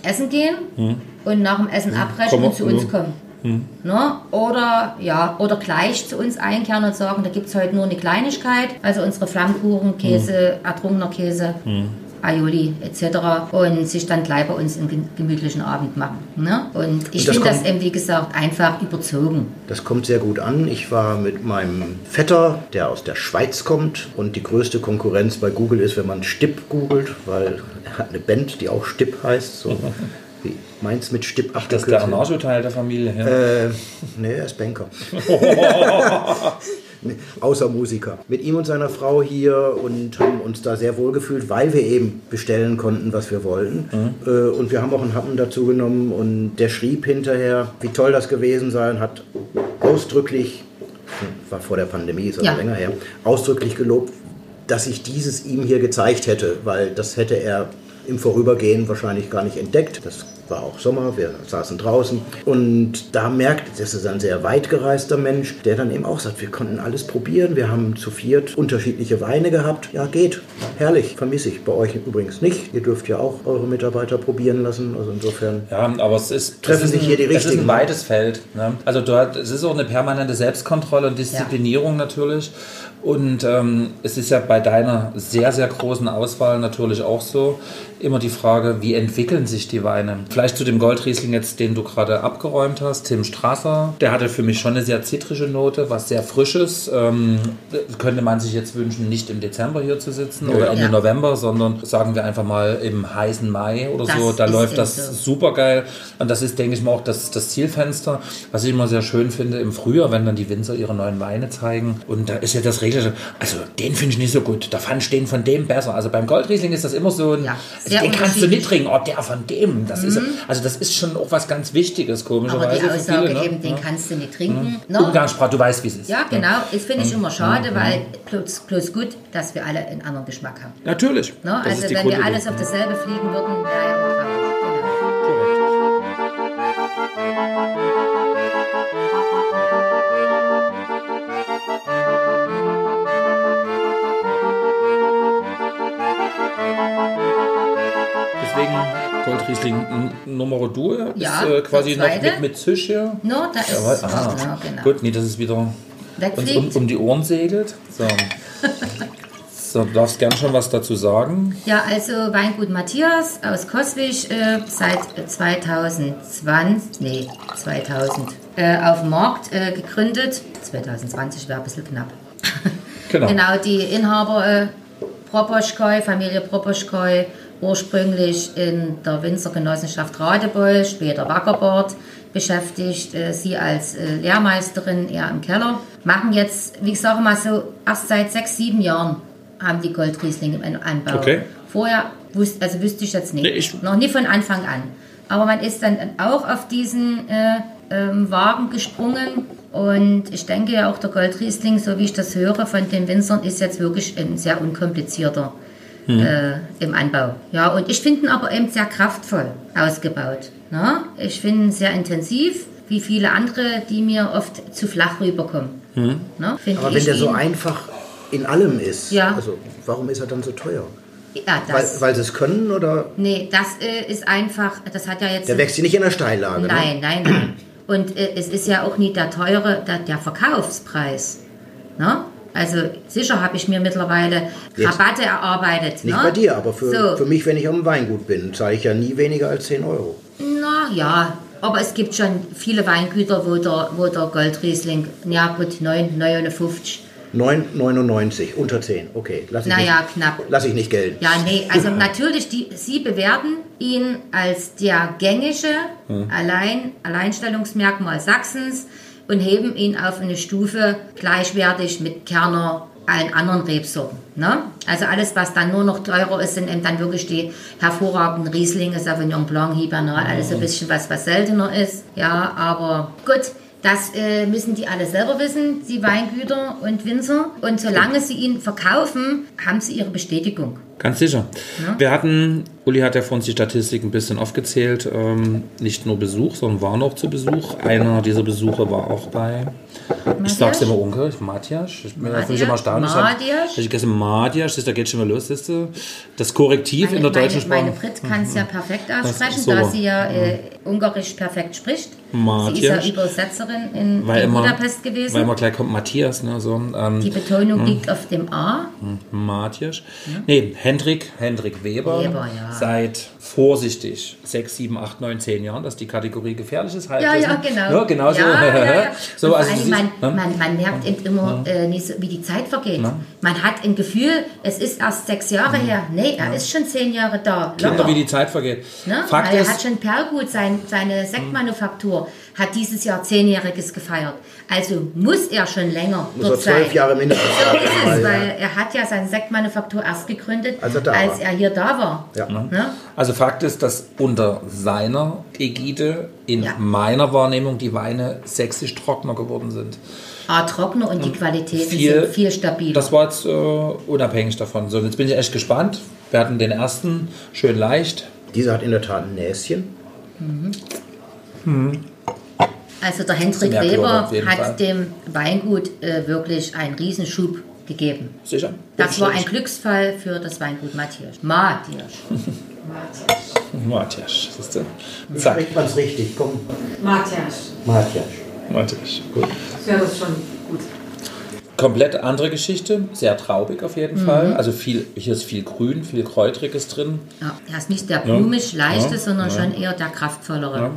essen gehen mhm. und nach dem Essen abbrechen und zu uns kommen. Mhm. Ne? Oder, ja, oder gleich zu uns einkehren und sagen, da gibt es heute nur eine Kleinigkeit, also unsere Flammkuchen, Käse, mhm. ertrunkener Käse. Aioli etc. und sich dann gleich bei uns einen gemütlichen Abend machen. Ne? Und ich finde das eben, wie gesagt, einfach überzogen. Das kommt sehr gut an. Ich war mit meinem Vetter, der aus der Schweiz kommt und die größte Konkurrenz bei Google ist, wenn man Stipp googelt, weil er hat eine Band, die auch Stipp heißt. So. Wie Mainz mit Stipp Ach, das ist der Arnage-Teil der Familie. Ja. Äh, nee, er ist Banker. außer Musiker. Mit ihm und seiner Frau hier und haben uns da sehr wohl gefühlt, weil wir eben bestellen konnten, was wir wollten. Mhm. Äh, und wir haben auch einen Happen dazu genommen und der schrieb hinterher, wie toll das gewesen sei und hat ausdrücklich, war vor der Pandemie, ist also ja. länger her, ausdrücklich gelobt, dass ich dieses ihm hier gezeigt hätte, weil das hätte er im Vorübergehen wahrscheinlich gar nicht entdeckt. Das war auch Sommer, wir saßen draußen und da merkt, das ist ein sehr weit gereister Mensch, der dann eben auch sagt, wir konnten alles probieren, wir haben zu viert unterschiedliche Weine gehabt. Ja, geht, herrlich, vermisse ich. Bei euch übrigens nicht. Ihr dürft ja auch eure Mitarbeiter probieren lassen, also insofern. Ja, aber es ist treffen sich hier die richtigen. Es ist ein weites Feld. Ne? Also dort, es ist auch eine permanente Selbstkontrolle und Disziplinierung ja. natürlich. Und ähm, es ist ja bei deiner sehr, sehr großen Auswahl natürlich auch so immer die Frage, wie entwickeln sich die Weine? Vielleicht zu dem Goldriesling jetzt, den du gerade abgeräumt hast, Tim Strasser. Der hatte für mich schon eine sehr zitrische Note, was sehr frisches. Ähm, könnte man sich jetzt wünschen, nicht im Dezember hier zu sitzen ja, oder Ende ja. November, sondern sagen wir einfach mal im heißen Mai oder das so. Da läuft das so. super geil. Und das ist, denke ich mal, auch das, das Zielfenster, was ich immer sehr schön finde im Frühjahr, wenn dann die Winzer ihre neuen Weine zeigen. Und da ist ja das Regel, also den finde ich nicht so gut. Da fand ich den von dem besser. Also beim Goldriesling ist das immer so ein, ja, also den kannst du nicht trinken. Oh, der von dem. Das mhm. ist, also das ist schon auch was ganz Wichtiges, komischerweise. Aber die Aussage viele, ne? eben, den ja. kannst du nicht trinken. Mhm. No. Umgangssprache, du weißt, wie es ist. Ja, genau. Das finde ich mhm. immer schade, mhm. weil bloß, bloß gut, dass wir alle einen anderen Geschmack haben. Natürlich. No? Also wenn Kunde wir alles auf dasselbe fliegen würden, wäre ja auch Goldriesling Nummer 2 ja, ist äh, quasi noch mit, mit Zisch hier. No, da ist ja, aha. Ja, genau. Gut, nee, das ist wieder uns um, um, die Ohren segelt. So. so, du darfst gern schon was dazu sagen. Ja, also Weingut Matthias aus Koswig äh, seit 2020, nee, 2000 äh, auf dem Markt äh, gegründet. 2020 wäre ein bisschen knapp. Genau. genau, die Inhaber äh, Proposchkoi, Familie Proposchkoi, ursprünglich in der Winzergenossenschaft Radebeul, später Wackerbord beschäftigt, äh, sie als äh, Lehrmeisterin eher im Keller. Machen jetzt, wie ich sage mal so, erst seit sechs, sieben Jahren haben die Goldriesling im Anbau. Okay. Vorher wusste, also wüsste ich jetzt nicht. Nee, ich Noch nie von Anfang an. Aber man ist dann auch auf diesen äh, ähm, Wagen gesprungen und ich denke ja auch der Goldriesling, so wie ich das höre von den Winzern, ist jetzt wirklich ein sehr unkomplizierter hm. äh, im Anbau. Ja, und ich finde ihn aber eben sehr kraftvoll ausgebaut. Ne? Ich finde ihn sehr intensiv, wie viele andere, die mir oft zu flach rüberkommen. Hm. Ne? Aber wenn der so einfach in allem ist, ja. also warum ist er dann so teuer? Ja, weil, weil sie es können oder? Nee, das äh, ist einfach, das hat ja jetzt. Der wächst ja nicht in der Steillage. Ne? Nein, ne? nein, nein. Und äh, es ist ja auch nicht der teure, der, der Verkaufspreis. Ne? Also sicher habe ich mir mittlerweile Rabatte erarbeitet. Nicht ne? bei dir, aber für, so. für mich, wenn ich am Weingut bin, zahle ich ja nie weniger als 10 Euro. Na ja, aber es gibt schon viele Weingüter, wo der, wo der Goldriesling, ja gut, 9,59 9,99, unter 10, okay. Lass ich naja, nicht, knapp. Lass ich nicht gelten. Ja, nee, also natürlich, die, Sie bewerten ihn als der gängige hm. Allein, Alleinstellungsmerkmal Sachsens und heben ihn auf eine Stufe gleichwertig mit Kerner allen anderen Rebsorten. Ne? Also alles, was dann nur noch teurer ist, sind eben dann wirklich die hervorragenden Rieslinge, Sauvignon Blanc, Hibernal, alles ein bisschen was, was seltener ist. Ja, aber gut. Das äh, müssen die alle selber wissen, die Weingüter und Winzer. Und solange sie ihn verkaufen, haben sie ihre Bestätigung. Ganz sicher. Ja. Wir hatten, Uli hat ja vor uns die Statistik ein bisschen aufgezählt, ähm, nicht nur Besuch, sondern waren auch zu Besuch. Einer dieser Besuche war auch bei, ich sag's immer Onkel, Matthias. Ich bin Matthias? natürlich immer erstaunt. Matthias? Ich gesse Matthias, da geht schon mal los, siehst du. Das Korrektiv in der deutschen meine, Sprache. meine Brit kann es ja perfekt aussprechen, da sie ja äh, Ungarisch perfekt spricht. Sie ist ja Matthias. Übersetzerin in, weil in immer, Budapest Weil gewesen. immer gleich kommt Matthias, ne, so. Ähm, Die Betonung liegt auf dem A. Matthias. Nee, Hendrik, Hendrik Weber. Weber, ja. Seit vorsichtig 6, 7, 8, 9, 10 Jahren, dass die Kategorie gefährliches Ja, Halbwissen. ja, genau. Ja, genau so. Ja, ja, ja. so also allem, man, ne? man, man merkt eben immer äh, nicht so, wie die Zeit vergeht. Man hat ein Gefühl, es ist erst sechs Jahre her. Nee, er ist schon zehn Jahre da. Kinder, wie die Zeit vergeht. Ne? Fakt Weil er ist, hat schon Perlgut, sein, seine Sektmanufaktur, hat dieses Jahr zehnjähriges gefeiert. Also muss er schon länger Muss er dort sein. zwölf Jahre mindestens So ist es, sein, weil ja. er hat ja seine Sektmanufaktur erst gegründet, Als er da als er hier da war. Ja. Ne? also Fakt ist, dass unter seiner Ägide in Ja. meiner Wahrnehmung die Weine sächsisch trockener geworden sind. A, trockener und die Qualitäten Viel- sind viel stabiler. Das war jetzt äh, unabhängig davon. So, jetzt bin ich echt gespannt. Wir hatten den ersten, schön leicht. Dieser hat in der Tat ein Näschen. Also der Hendrik Merkel Weber hat Fall. dem Weingut äh, wirklich einen Riesenschub gegeben. Sicher? Das war ein Glücksfall für das Weingut Matthias. Matthias. Matthias, siehst du? Zack. spricht man es richtig? Komm, Matthias. Matthias. Matthias. Gut. Das wäre schon gut. Komplett andere Geschichte, sehr traubig auf Mhm. jeden Fall. Also viel, hier ist viel Grün, viel Kräutriges drin. Ja, er ist nicht der blumig leichte, sondern schon eher der kraftvollere.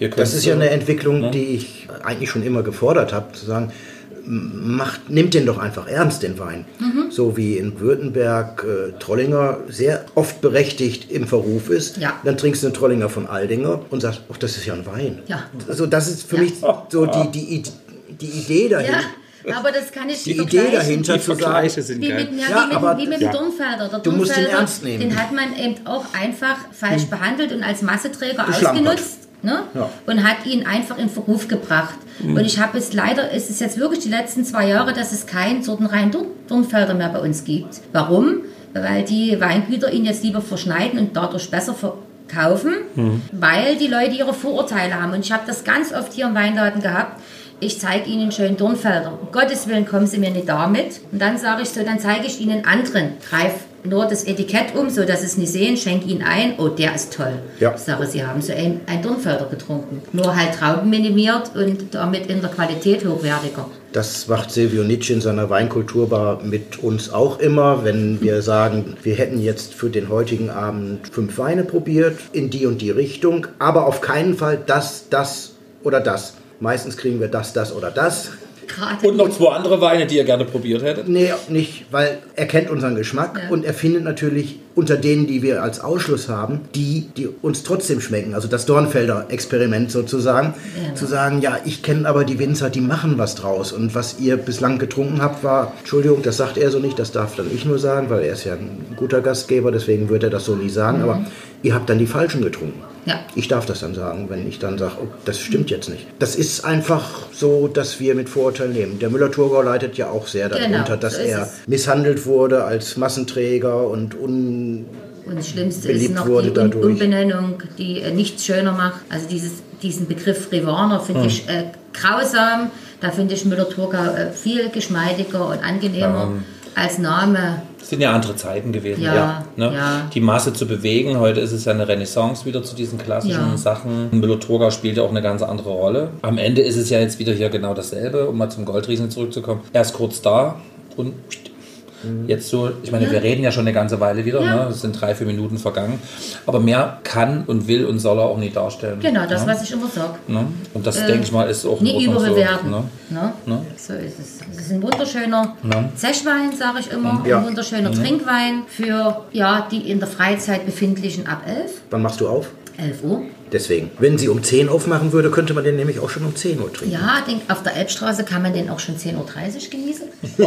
Ja. Das ist ja eine Entwicklung, die ich eigentlich schon immer gefordert habe, zu sagen, macht, nimmt den doch einfach ernst, den Wein. Mhm. So wie in Württemberg äh, Trollinger sehr oft berechtigt im Verruf ist. Ja. Dann trinkst du einen Trollinger von Aldinger und sagst, ach, das ist ja ein Wein. Ja. Also das ist für Ja. mich so die, die, die Idee dahin. Aber das kann ich Die. Idee dahinter Die zu sagen, Vergleiche sind Wie geil. mit, ja, Ja, wie mit, aber- wie mit Ja. dem Dornfelder. Der Du musst ihn Dornfelder, ernst nehmen. Hm. Den hat man eben auch einfach falsch behandelt und als Masseträger ausgenutzt. Ne? Ja. Und hat ihn einfach in Verruf gebracht. Hm. Und ich habe es leider, es ist jetzt wirklich die letzten zwei Jahre, dass es keinen sortenreinen Dorn- Dornfelder mehr bei uns gibt. Warum? Weil die Weingüter ihn jetzt lieber verschneiden und dadurch besser verkaufen, Hm. weil die Leute ihre Vorurteile haben. Und ich habe das ganz oft hier im Weinladen gehabt. Ich zeige Ihnen schön Dornfelder. Um Gottes Willen kommen Sie mir nicht damit. Und dann sage ich so, dann zeige ich Ihnen anderen. Greif nur das Etikett um, so dass Sie es nicht sehen, schenk ihn ein. Oh, der ist toll. Ja. Ich sage, Sie haben so ein, ein Dornfelder getrunken. Nur halt Trauben minimiert und damit in der Qualität hochwertiger. Das macht Silvio Nietzsche in seiner Weinkulturbar mit uns auch immer, wenn wir sagen, wir hätten jetzt für den heutigen Abend fünf Weine probiert, in die und die Richtung, aber auf keinen Fall das, das oder das. Meistens kriegen wir das, das oder das. Gerade Und noch zwei andere Weine, die ihr gerne probiert hättet. Nee, nicht, weil er kennt unseren Geschmack Ja. und er findet natürlich unter denen, die wir als Ausschluss haben, die, die uns trotzdem schmecken. Also das Dornfelder Experiment sozusagen. Genau. Zu sagen, ja, ich kenne aber die Winzer, die machen was draus. Und was ihr bislang getrunken habt, war, Entschuldigung, das sagt er so nicht, das darf dann ich nur sagen, weil er ist ja ein guter Gastgeber, deswegen wird er das so nie sagen. Aber ihr habt dann die falschen getrunken. Ja. Ich darf das dann sagen, wenn ich dann sage, oh, das stimmt jetzt nicht. Das ist einfach so, dass wir mit Vorurteilen leben. Der Müller-Thurgau leidet ja auch sehr Genau, darunter, dass so er es. misshandelt wurde als Massenträger und un Und das Schlimmste ist noch die Un dadurch. Umbenennung, die äh, nichts schöner macht. Also dieses, diesen Begriff Rivaner finde Hm. ich äh, grausam. Da finde ich Müller-Thurgau äh, viel geschmeidiger und angenehmer als Name. Es sind ja andere Zeiten gewesen. Ja, ne? ja. Die Masse zu bewegen. Heute ist es ja eine Renaissance wieder zu diesen klassischen Ja. Sachen. Müller-Thurgau spielt ja auch eine ganz andere Rolle. Am Ende ist es ja jetzt wieder hier genau dasselbe, um mal zum Goldriesen zurückzukommen. Erst kurz da und Jetzt so, ich meine, Ja. wir reden ja schon eine ganze Weile wieder, Ja. ne? es sind drei, vier Minuten vergangen. Aber mehr kann und will und soll er auch nicht darstellen. Genau, das, ne? was ich immer sage. Ne? Und das, denke ich mal, ist auch Nie überbewerten. So, ne? ne? Ne? So ist es. Es ist ein wunderschöner Ne? Zechwein, sage ich immer. Ja. Ein wunderschöner Trinkwein für ja, die in der Freizeit befindlichen ab 11. Wann machst du auf? 11 Uhr. Deswegen. Wenn sie um 10 aufmachen würde, könnte man den nämlich auch schon um 10 Uhr trinken. Ja, denk, auf der Elbstraße kann man den auch schon 10.30 Uhr genießen.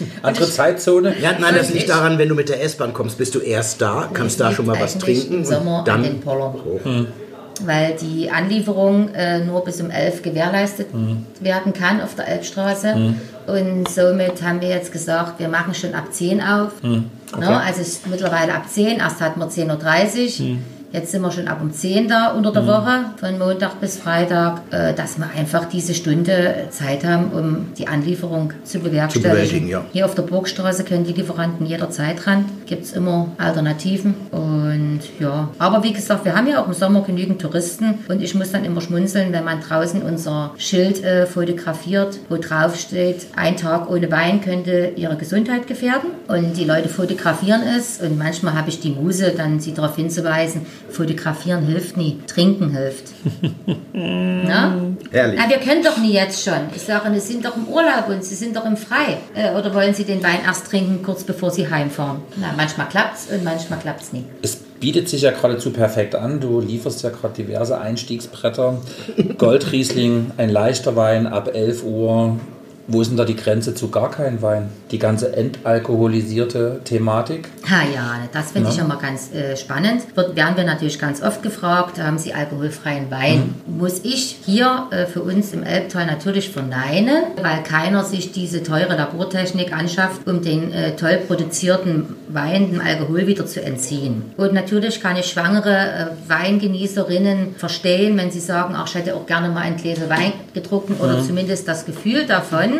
Andere Zeitzone. Ja, nein, das liegt daran, wenn du mit der S-Bahn kommst, bist du erst da, kannst da schon mal was trinken Im Sommer und an dann den Poller. hoch. Weil die Anlieferung äh, nur bis um 11 gewährleistet Mhm. werden kann auf der Elbstraße. Und somit haben wir jetzt gesagt, wir machen schon ab 10 auf. Mhm. Ne? Also es ist mittlerweile ab 10, erst hatten wir 10.30 Uhr. Mhm. Jetzt sind wir schon ab um 10 da unter der Woche, von Montag bis Freitag, äh, dass wir einfach diese Stunde Zeit haben, um die Anlieferung zu bewerkstelligen. bewältigen, ja. Hier auf der Burgstraße können die Lieferanten jederzeit ran. Gibt es immer Alternativen. Und ja, aber wie gesagt, wir haben ja auch im Sommer genügend Touristen. Und ich muss dann immer schmunzeln, wenn man draußen unser Schild äh, fotografiert, wo drauf steht, ein Tag ohne Wein könnte ihre Gesundheit gefährden. Und die Leute fotografieren es. Und manchmal habe ich die Muse, dann sie darauf hinzuweisen, fotografieren hilft nie, trinken hilft. Na? Herrlich. Na, wir können doch nie jetzt schon. Ich sage, Sie sind doch im Urlaub und Sie sind doch im Frei. Äh, oder wollen Sie den Wein erst trinken, kurz bevor Sie heimfahren? Na, manchmal klappt's und manchmal klappt's nie. Es bietet sich ja geradezu perfekt an. Du lieferst ja gerade diverse Einstiegsbretter. Goldriesling, ein leichter Wein ab 11 Uhr. Wo ist denn da die Grenze zu gar kein Wein? Die ganze entalkoholisierte Thematik. Ha ja, das finde ich immer ganz äh, spannend. Wird, werden wir natürlich ganz oft gefragt, haben Sie alkoholfreien Wein? Muss ich hier äh, für uns im Elbtal natürlich verneinen, weil keiner sich diese teure Labortechnik anschafft, um den äh, toll produzierten Wein dem Alkohol wieder zu entziehen. Und natürlich kann ich schwangere äh, Weingenießerinnen verstehen, wenn sie sagen, ach, ich hätte auch gerne mal ein Gläser Wein getrunken oder zumindest das Gefühl davon.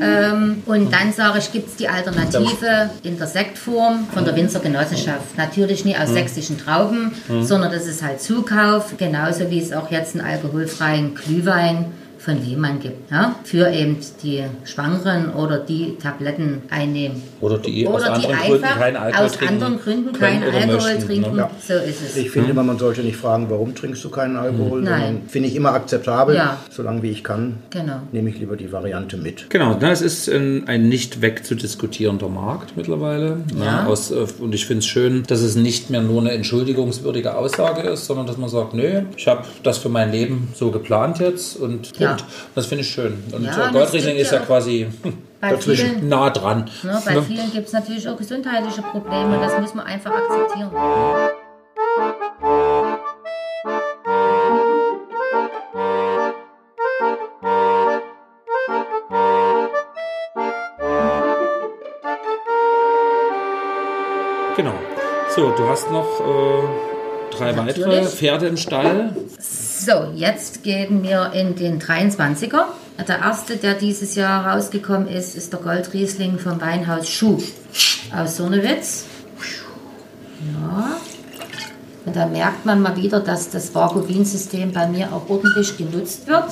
Ähm, und dann sage ich, gibt es die Alternative in der Sektform von der Winzergenossenschaft. Natürlich nie aus sächsischen Trauben, sondern das ist halt Zukauf, genauso wie es auch jetzt einen alkoholfreien Glühwein von Lehmann gibt. Ja? Für eben die Schwangeren oder die Tabletten einnehmen. Oder die aus Oder die anderen Gründen keinen Alkohol aus trinken. anderen Gründen keinen Alkohol möchten, trinken. ne? So ist es. Ich finde immer, man sollte nicht fragen, warum trinkst du keinen Alkohol, Nein. sondern finde ich immer akzeptabel. Ja. Solange wie ich kann, Genau. nehme ich lieber die Variante mit. Genau, na, es ist ein, ein nicht wegzudiskutierender Markt mittlerweile. Ja. Na, aus, äh, und ich finde es schön, dass es nicht mehr nur eine entschuldigungswürdige Aussage ist, sondern dass man sagt, nö, ich habe das für mein Leben so geplant jetzt und Punkt. Ja. Das finde ich schön. Und Ja, äh, Goldriesling ist ja ja quasi Bei vielen, nah dran. ne, bei Ne? vielen gibt es natürlich auch gesundheitliche Probleme. Das muss man einfach akzeptieren. Genau. So, du hast noch äh, drei weitere. Pferde im Stall. So, jetzt gehen wir in den 23er. Der erste, der dieses Jahr rausgekommen ist, ist der Goldriesling vom Weinhaus Schuh aus Sonnewitz. Ja. Und da merkt man mal wieder, dass das Vargovin-System bei mir auch ordentlich genutzt wird.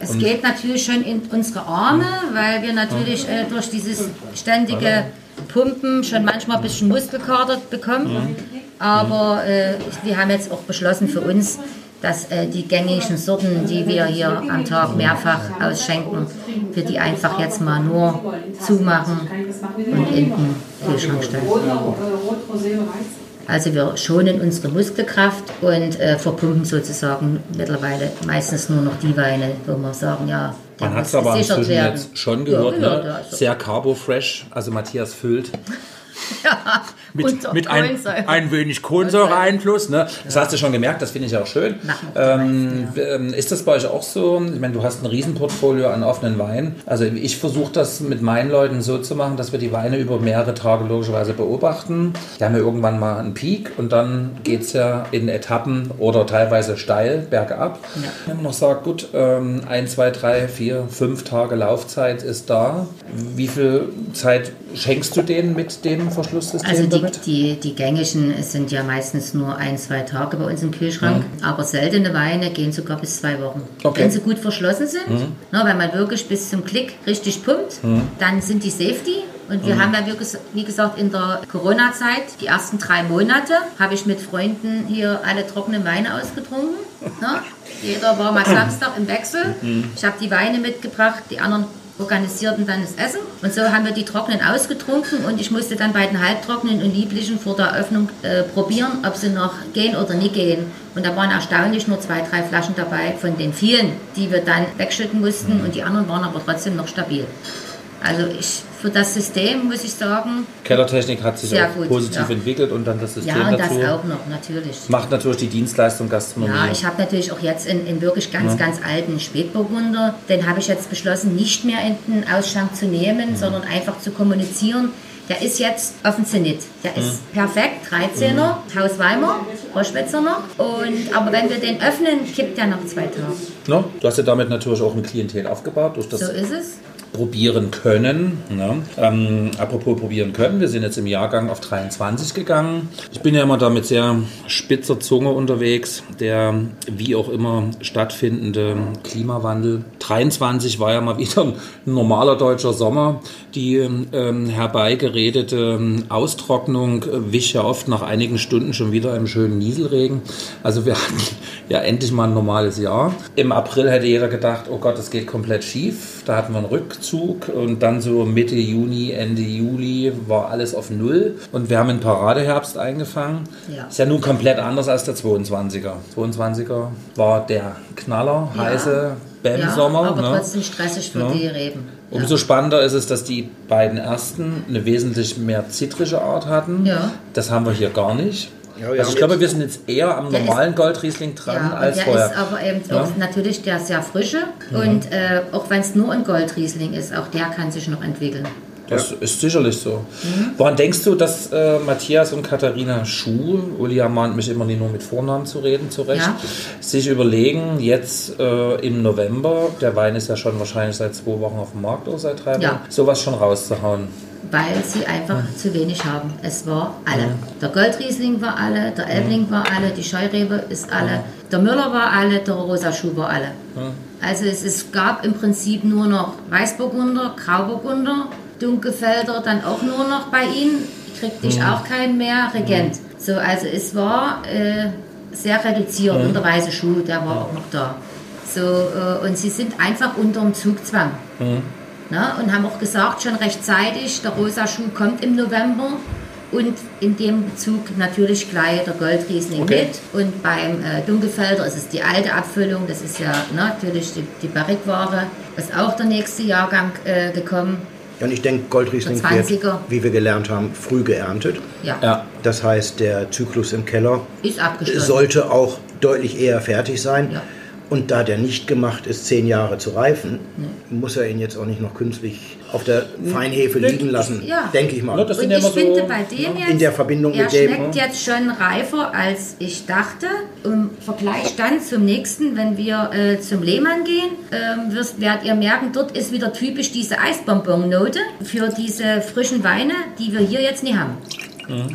Es geht natürlich schon in unsere Arme, weil wir natürlich äh, durch dieses ständige Pumpen schon manchmal ein bisschen Muskelkater bekommen. Aber äh, wir haben jetzt auch beschlossen für uns, dass äh, die gängigen Sorten, die wir hier am Tag mehrfach ausschenken, wir die einfach jetzt mal nur zumachen und in den Kühlschrank stellen. Also wir schonen unsere Muskelkraft und äh, verpumpen sozusagen mittlerweile meistens nur noch die Weine, wo wir sagen, ja, Man hat muss es aber inzwischen jetzt schon gehört, ja, ne? Ja, also, Sehr carbo-fresh. Also Matthias füllt ja, mit, mit ein, ein wenig Kohlensäureeinfluss. Ne? Das hast du schon gemerkt, das finde ich auch schön. Machen wir Ähm, ähm, ist das bei euch auch so? Ich meine, du hast ein Riesenportfolio an offenen Weinen. Also ich versuche das mit meinen Leuten so zu machen, dass wir die Weine über mehrere Tage logischerweise beobachten. Die haben ja irgendwann mal einen Peak und dann geht es ja in Etappen oder teilweise steil bergab. Wenn man noch sagt, gut, ähm, ein, zwei, drei, vier, fünf Tage Laufzeit ist da. Wie viel Zeit schenkst du denen mit dem Verschlusssystem Also die, damit? die, die gängigen sind ja meistens nur ein, zwei Tage bei uns im Kühlschrank, aber seltene Weine gehen sogar bis zwei Wochen. Mhm. Okay. Mhm. Wenn sie gut verschlossen sind, na, wenn man wirklich bis zum Klick richtig pumpt, dann sind die Safety. Und Mhm. wir haben ja, wie ges- wie gesagt, in der Corona-Zeit, die ersten drei Monate, habe ich mit Freunden hier alle trockenen Weine ausgetrunken. Na? Jeder war mal Samstag im Wechsel. Mhm. Ich habe die Weine mitgebracht, die anderen organisierten dann das Essen. Und so haben wir die trockenen ausgetrunken und ich musste dann bei den halbtrockenen und lieblichen vor der Eröffnung äh, probieren, ob sie noch gehen oder nicht gehen. Und da waren erstaunlich nur zwei, drei Flaschen dabei von den vielen, die wir dann wegschütten mussten und die anderen waren aber trotzdem noch stabil. Also ich, für das System muss ich sagen, Kellertechnik hat sich Sehr auch gut, positiv ja. entwickelt und dann das System ja, und dazu. das auch noch, natürlich. Macht natürlich die Dienstleistung Gastronomie. Ja, ich habe natürlich auch jetzt in, in wirklich ganz, ganz alten Spätburgunder, den habe ich jetzt beschlossen, nicht mehr in den Ausschank zu nehmen, sondern einfach zu kommunizieren. Der ist jetzt auf dem Zenit. Der ist perfekt, 13er, Haus Weimar, Roschwitzer noch. Und, aber wenn wir den öffnen, kippt der nach zwei Tagen. Ne? Du hast ja damit natürlich auch ein Klientel aufgebaut durch das So ist es. Probieren können. Ne? Ähm, apropos probieren können, wir sind jetzt im Jahrgang auf 23 gegangen. Ich bin ja immer da mit sehr spitzer Zunge unterwegs, der wie auch immer stattfindende Klimawandel. 23 war ja mal wieder ein normaler deutscher Sommer. Die ähm, herbeigeredete ähm, Austrocknung wich ja oft nach einigen Stunden schon wieder im schönen Nieselregen. Also wir hatten ja endlich mal ein normales Jahr. Im April hätte jeder gedacht, oh Gott, es geht komplett schief. Da hatten wir einen Rückzug und dann so Mitte Juni, Ende Juli war alles auf Null und wir haben einen Paradeherbst eingefangen. Ja. Ist ja nun komplett anders als der 22er. 22er war der Knaller, Ja. heiße Ja, Bam-Sommer. aber ne? trotzdem stressig für Ja. die Reben. Umso spannender ist es, dass die beiden ersten eine wesentlich mehr zitrische Art hatten. Ja. Das haben wir hier gar nicht. Ja, also ich glaube, wir sind jetzt eher am normalen Goldriesling dran Ja, als der vorher. ist aber eben Ja. auch natürlich der sehr frische und äh, auch wenn es nur ein Goldriesling ist, auch der kann sich noch entwickeln. Das ist sicherlich so. Mhm. Woran denkst du, dass äh, Matthias und Katharina Schuh, Uli ermahnt mich immer nie nur mit Vornamen zu reden, zurecht, Ja. sich überlegen, jetzt äh, im November, der Wein ist ja schon wahrscheinlich seit zwei Wochen auf dem Markt oder seit drei Wochen, Ja. sowas schon rauszuhauen? Weil sie einfach zu wenig haben. Es war alle. Der Goldriesling war alle, der Elbling war alle, die Scheurebe ist alle, der Müller war alle, der Rosa Schuh war alle. Also es, es gab im Prinzip nur noch Weißburgunder, Grauburgunder, Dunkelfelder, dann auch nur noch bei ihnen. Kriegte ich auch keinen mehr, Regent. So, also es war äh, sehr reduziert und der weiße Schuh, der war auch noch da. So, äh, und sie sind einfach unter dem Zugzwang. Ne? Und haben auch gesagt, schon rechtzeitig, der rosa Schuh kommt im November. Und in dem Bezug natürlich gleich der Goldriesling Okay. mit. Und beim äh, Dunkelfelder ist es die alte Abfüllung, das ist ja ne, natürlich die, die Barrique-Ware. Ist auch der nächste Jahrgang äh, gekommen. Und ich denke, Goldriesling wird, 20er. wie wir gelernt haben, früh geerntet. Ja, Ja. Das heißt, der Zyklus im Keller ist abgeschlossen. sollte auch deutlich eher fertig sein. Ja. Und da der nicht gemacht ist, zehn Jahre zu reifen, muss er ihn jetzt auch nicht noch künstlich auf der Feinhefe liegen lassen, Ja. denke ich mal. Ja, das Und sind ja ich so- finde bei dem jetzt, in der Verbindung er mit dem- schmeckt jetzt schon reifer, als ich dachte. Im Vergleich dann zum nächsten, wenn wir äh, zum Lehmann gehen, ähm, wirst, werdet ihr merken, dort ist wieder typisch diese Eisbonbon-Note für diese frischen Weine, die wir hier jetzt nicht haben.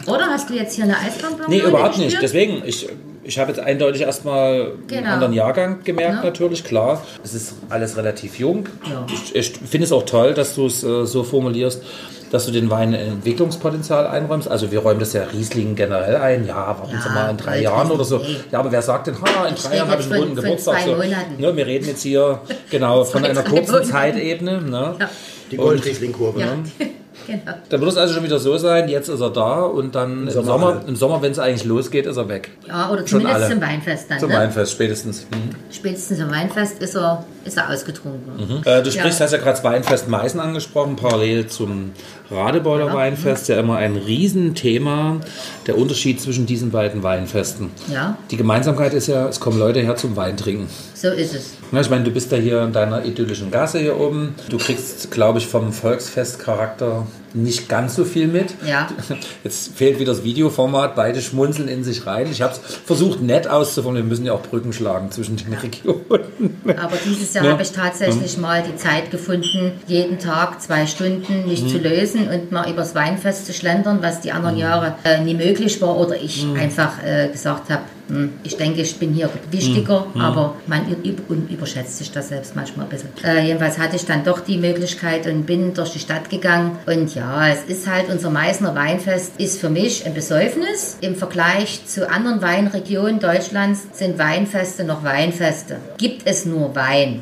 Oder hast du jetzt hier eine Eisbonbon-Note Nee, überhaupt nicht. Deswegen, ich, ich habe jetzt eindeutig erstmal einen Genau. anderen Jahrgang gemerkt, Ja. natürlich, klar. Es ist alles relativ jung. Ja. Ich, ich finde es auch toll, dass du es äh, so formulierst, dass du den Wein ein Entwicklungspotenzial einräumst. Also wir räumen das ja Riesling generell ein. Ja, warten Ja, Sie mal in drei Jahren oder so. Riesling, nee. Ja, aber wer sagt denn, ha, in Ich drei Jahren habe ich einen runden Geburtstag. So, ne, wir reden jetzt hier genau von einer kurzen Monaten. Zeitebene. Ne? Ja. Die Goldriesling-Kurve. Ja, ne? genau. Dann wird es also schon wieder so sein, jetzt ist er da und dann im Sommer Sommer, im Sommer wenn es eigentlich losgeht, ist er weg. Ja, oder Schon zumindest alle. zum Weinfest dann. Zum ne? Weinfest spätestens. Mhm. Spätestens zum Weinfest ist er, ist er ausgetrunken. Äh, du sprichst, Ja. hast ja gerade das Weinfest Meißen angesprochen, parallel zum Radebeuler Ja. Weinfest, ja immer ein Riesenthema, der Unterschied zwischen diesen beiden Weinfesten. Ja, Die Gemeinsamkeit ist ja, es kommen Leute her zum Wein trinken. so ist es. Na, ich meine, du bist ja hier in deiner idyllischen Gasse hier oben. Du kriegst, glaube ich, vom Volksfestcharakter nicht ganz so viel mit. Ja. Jetzt fehlt wieder das Videoformat, beide schmunzeln in sich rein. Ich habe es versucht, nett auszuformulieren. Wir müssen ja auch Brücken schlagen zwischen den Regionen. Aber dieses Jahr Ja. habe ich tatsächlich mal die Zeit gefunden, jeden Tag zwei Stunden mich Mhm. zu lösen und mal übers Weinfest zu schlendern, was die anderen Jahre äh, nie möglich war oder ich Mhm. einfach äh, gesagt habe, hm, ich denke, ich bin hier wichtiger, Mhm. aber man überschätzt sich das selbst manchmal ein bisschen. Äh, jedenfalls hatte ich dann doch die Möglichkeit und bin durch die Stadt gegangen. Und ja, es ist halt, unser Meißner Weinfest ist für mich ein Besäufnis. Im Vergleich zu anderen Weinregionen Deutschlands sind Weinfeste noch Weinfeste. Gibt es nur Wein.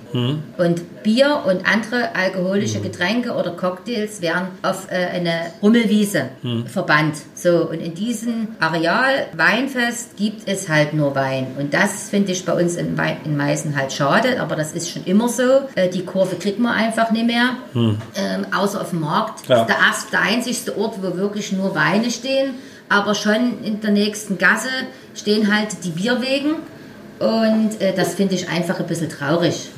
Und Bier und andere alkoholische Getränke oder Cocktails werden auf äh, eine Rummelwiese verbannt. So, und in diesem Areal Weinfest gibt es halt halt nur Wein. Und das finde ich bei uns in, Wei- in Meißen halt schade, aber das ist schon immer so. Äh, die Kurve kriegt man einfach nicht mehr, ähm, außer auf dem Markt. Ja. Der, erste, der einzigste Ort, wo wirklich nur Weine stehen, aber schon in der nächsten Gasse stehen halt die Bierwegen. Und äh, das finde ich einfach ein bisschen traurig.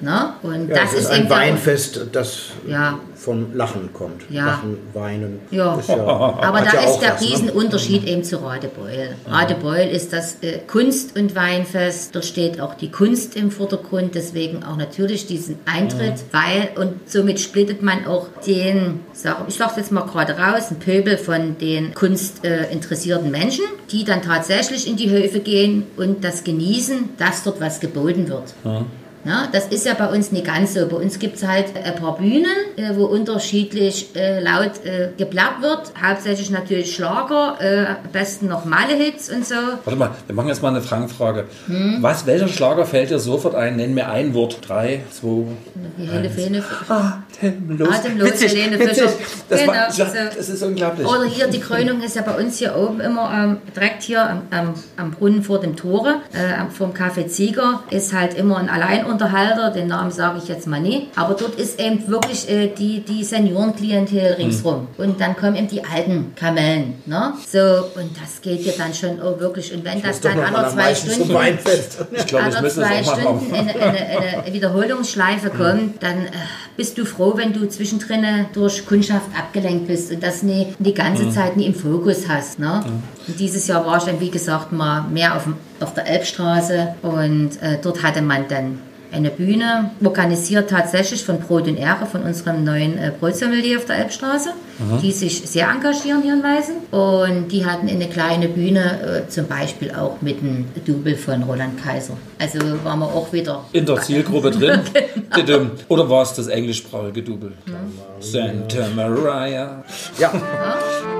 Ne? Und Ja, das ist ist ein Weinfest, das Ja. von Lachen kommt. Ja. Lachen, Weinen. Ja. Aber da ist der was, ne? Riesenunterschied eben zu Radebeul. Radebeul ist das äh, Kunst- und Weinfest. Dort steht auch die Kunst im Vordergrund, deswegen auch natürlich diesen Eintritt, weil und somit splittet man auch den, sag, ich sage jetzt mal gerade raus, einen Pöbel von den kunstinteressierten äh, Menschen, die dann tatsächlich in die Höfe gehen und das genießen, dass dort was geboten wird. Ja, das ist ja bei uns nicht ganz so. Bei uns gibt es halt ein paar Bühnen, äh, wo unterschiedlich äh, laut äh, geplappt wird. Hauptsächlich natürlich Schlager, äh, am besten noch Malle-Hits und so. Warte mal, wir machen jetzt mal eine Fangfrage. Hm? Was, welcher Schlager fällt dir sofort ein? Nenn mir ein Wort. Drei, zwei, Die Helle Fene. Atemlos. Atemlos, Witzig, Helene witzig. Fischer. Das, Genau, war, so. das ist unglaublich. Oder hier, die Krönung ist ja bei uns hier oben immer ähm, direkt hier am, am, am Brunnen vor dem Tore, äh, vom Café Zieger, ist halt immer ein Alleinunterhalter, den Namen sage ich jetzt mal nie. Aber dort ist eben wirklich äh, die, die Seniorenklientel ringsrum. Und dann kommen eben die alten Kamellen. Ne? So, und das geht hier dann schon auch wirklich. Und wenn das Ist doch dann alle zwei Stunden ich glaube, ich alle zwei Stunden machen. eine, eine, Wiederholungsschleife kommt, dann äh, bist du froh, wenn du zwischendrin durch Kundschaft abgelenkt bist und das nie, die ganze Mhm. Zeit nie im Fokus hast. Ne? Und dieses Jahr war ich dann, wie gesagt, mal mehr auf, dem- auf der Elbstraße und äh, dort hatte man dann eine Bühne, organisiert tatsächlich von Brot und Ehre, von unserem neuen äh, Brotsommelier auf der Elbstraße, die sich sehr engagieren hier in Meißen. Und die hatten eine kleine Bühne, äh, zum Beispiel auch mit einem Double von Roland Kaiser. Also waren wir auch wieder In der Zielgruppe drin. Genau. Oder war es das englischsprachige Double? Santa Maria. Ja, apropos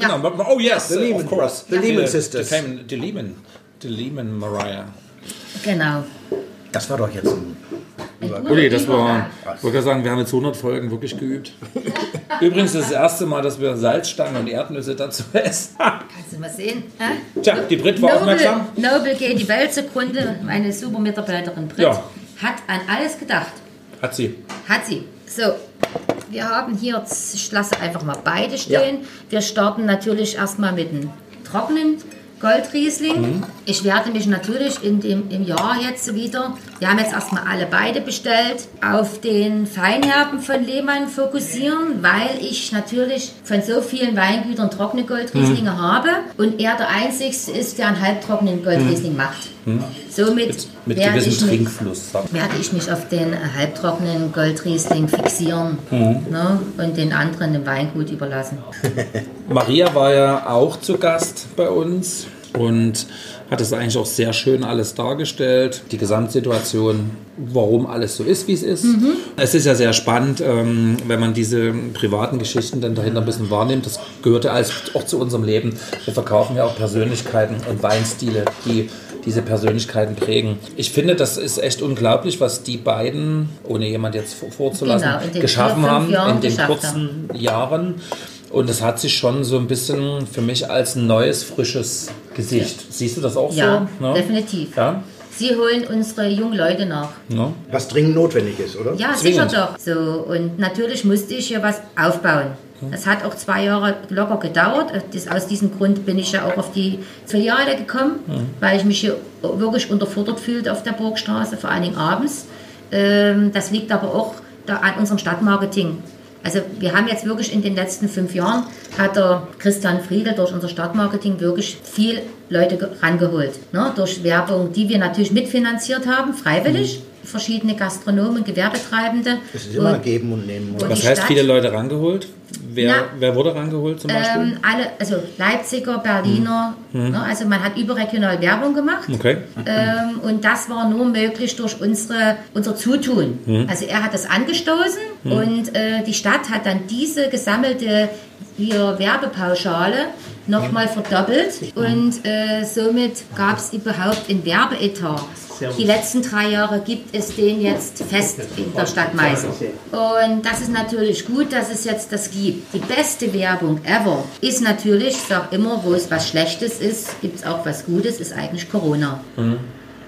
Genau. Oh yes, The Lehman of course. The Lehman Die- Sisters. Die, Lehman- die Lehman. Die Lehman Mariah. Genau. Das war doch jetzt ein Uli, das war, ich wollte gerade sagen, wir haben jetzt 100 Folgen wirklich geübt. Übrigens das erste Mal, dass wir Salzstangen und Erdnüsse dazu essen. Kannst du mal sehen? Hä? Tja, die Brit war Noble, aufmerksam. Noble geht die Welt zugrunde. Meine super Mitarbeiterin Brit Ja. hat an alles gedacht. Hat sie. Hat sie. So, wir haben hier, ich lasse einfach mal beide stehen. Wir starten natürlich erstmal mit einem trockenen Goldriesling. Mhm. Ich werde mich natürlich in dem, im Jahr jetzt wieder, wir haben jetzt erstmal alle beide bestellt, auf den Feinherben von Lehmann fokussieren, weil ich natürlich von so vielen Weingütern trockene Goldrieslinge Mhm. habe und er der einzigste ist, der einen halbtrockenen Goldriesling macht. Somit Mhm. Mit werde ich mit- man. werde ich mich auf den halbtrockenen Goldriesling fixieren ne, und den anderen dem Weingut überlassen. Maria war ja auch zu Gast bei uns und hat es eigentlich auch sehr schön alles dargestellt, die Gesamtsituation, warum alles so ist, wie es ist. Es ist ja sehr spannend, ähm, wenn man diese privaten Geschichten dann dahinter ein bisschen wahrnimmt. Das gehört ja alles auch zu unserem Leben. Wir verkaufen ja auch Persönlichkeiten und Weinstile, die diese Persönlichkeiten prägen. Ich finde, das ist echt unglaublich, was die beiden, ohne jemand jetzt vor- vorzulassen, Genau, fünf haben in den geschafft kurzen Jahren. Und es hat sich schon so ein bisschen für mich als ein neues, frisches Gesicht. Siehst du das auch Ja, so? Ne? definitiv. Ja? Sie holen unsere jungen Leute nach. Ne? Was dringend notwendig ist, oder? Ja, Zwingend. sicher doch. So, und natürlich musste ich hier was aufbauen. Das hat auch zwei Jahre locker gedauert. Das, aus diesem Grund bin ich ja auch auf die Filiale gekommen, weil ich mich hier wirklich unterfordert fühlte auf der Burgstraße, vor allen Dingen abends. Ähm, das liegt aber auch da an unserem Stadtmarketing. Also wir haben jetzt wirklich in den letzten fünf Jahren, hat der Christian Friedel durch unser Stadtmarketing wirklich viel Leute ge- rangeholt. Ne? Durch Werbung, die wir natürlich mitfinanziert haben, freiwillig. Verschiedene Gastronomen, Gewerbetreibende. Es ist immer Und- geben und nehmen. Oder? Und Was heißt Stadt- viele Leute rangeholt? Wer, Na, wer wurde rangeholt zum Beispiel? Ähm, alle, also Leipziger, Berliner, ne, also man hat überregional Werbung gemacht. okay. Ähm, und das war nur möglich durch unsere, unser Zutun. Also er hat das angestoßen und äh, die Stadt hat dann diese gesammelte hier Werbepauschale nochmal verdoppelt und äh, somit gab es überhaupt einen Werbeetat. Die letzten drei Jahre gibt es den jetzt fest in der Stadt Meißen. Und das ist natürlich gut, dass es jetzt das gibt. Die beste Werbung ever ist natürlich, ich sage immer, wo es was Schlechtes ist, gibt es auch was Gutes, ist eigentlich Corona.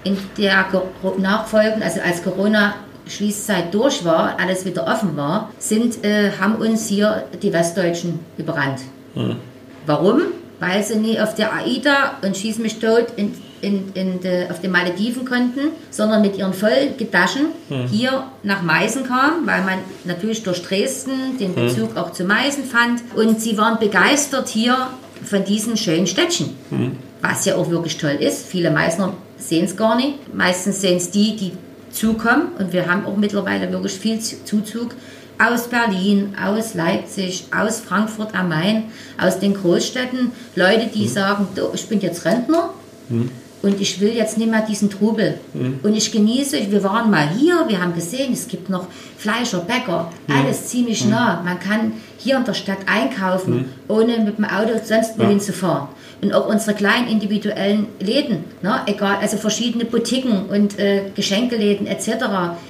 In der Go- Nachfolgen, also als Corona Schließzeit durch war, alles wieder offen war, sind, äh, haben uns hier die Westdeutschen überrannt. Warum? Weil sie nie auf der AIDA und Schieß mich tot in, in, in de, auf den Malediven konnten, sondern mit ihren vollen Getaschen hier nach Meißen kamen, weil man natürlich durch Dresden den Bezug auch zu Meißen fand. Und sie waren begeistert hier von diesem schönen Städtchen. Was ja auch wirklich toll ist. Viele Meißner sehen es gar nicht. Meistens sehen es die, die zukommen. Und wir haben auch mittlerweile wirklich viel Zuzug aus Berlin, aus Leipzig, aus Frankfurt am Main, aus den Großstädten. Leute, die sagen, du, ich bin jetzt Rentner und ich will jetzt nicht mehr diesen Trubel. Und ich genieße, wir waren mal hier, wir haben gesehen, es gibt noch Fleischer, Bäcker, alles ziemlich nah. Man kann hier in der Stadt einkaufen, ohne mit dem Auto sonst wohin zu fahren. Und auch unsere kleinen individuellen Läden, ne, egal, also verschiedene Boutiquen und äh, Geschenkeläden etc.,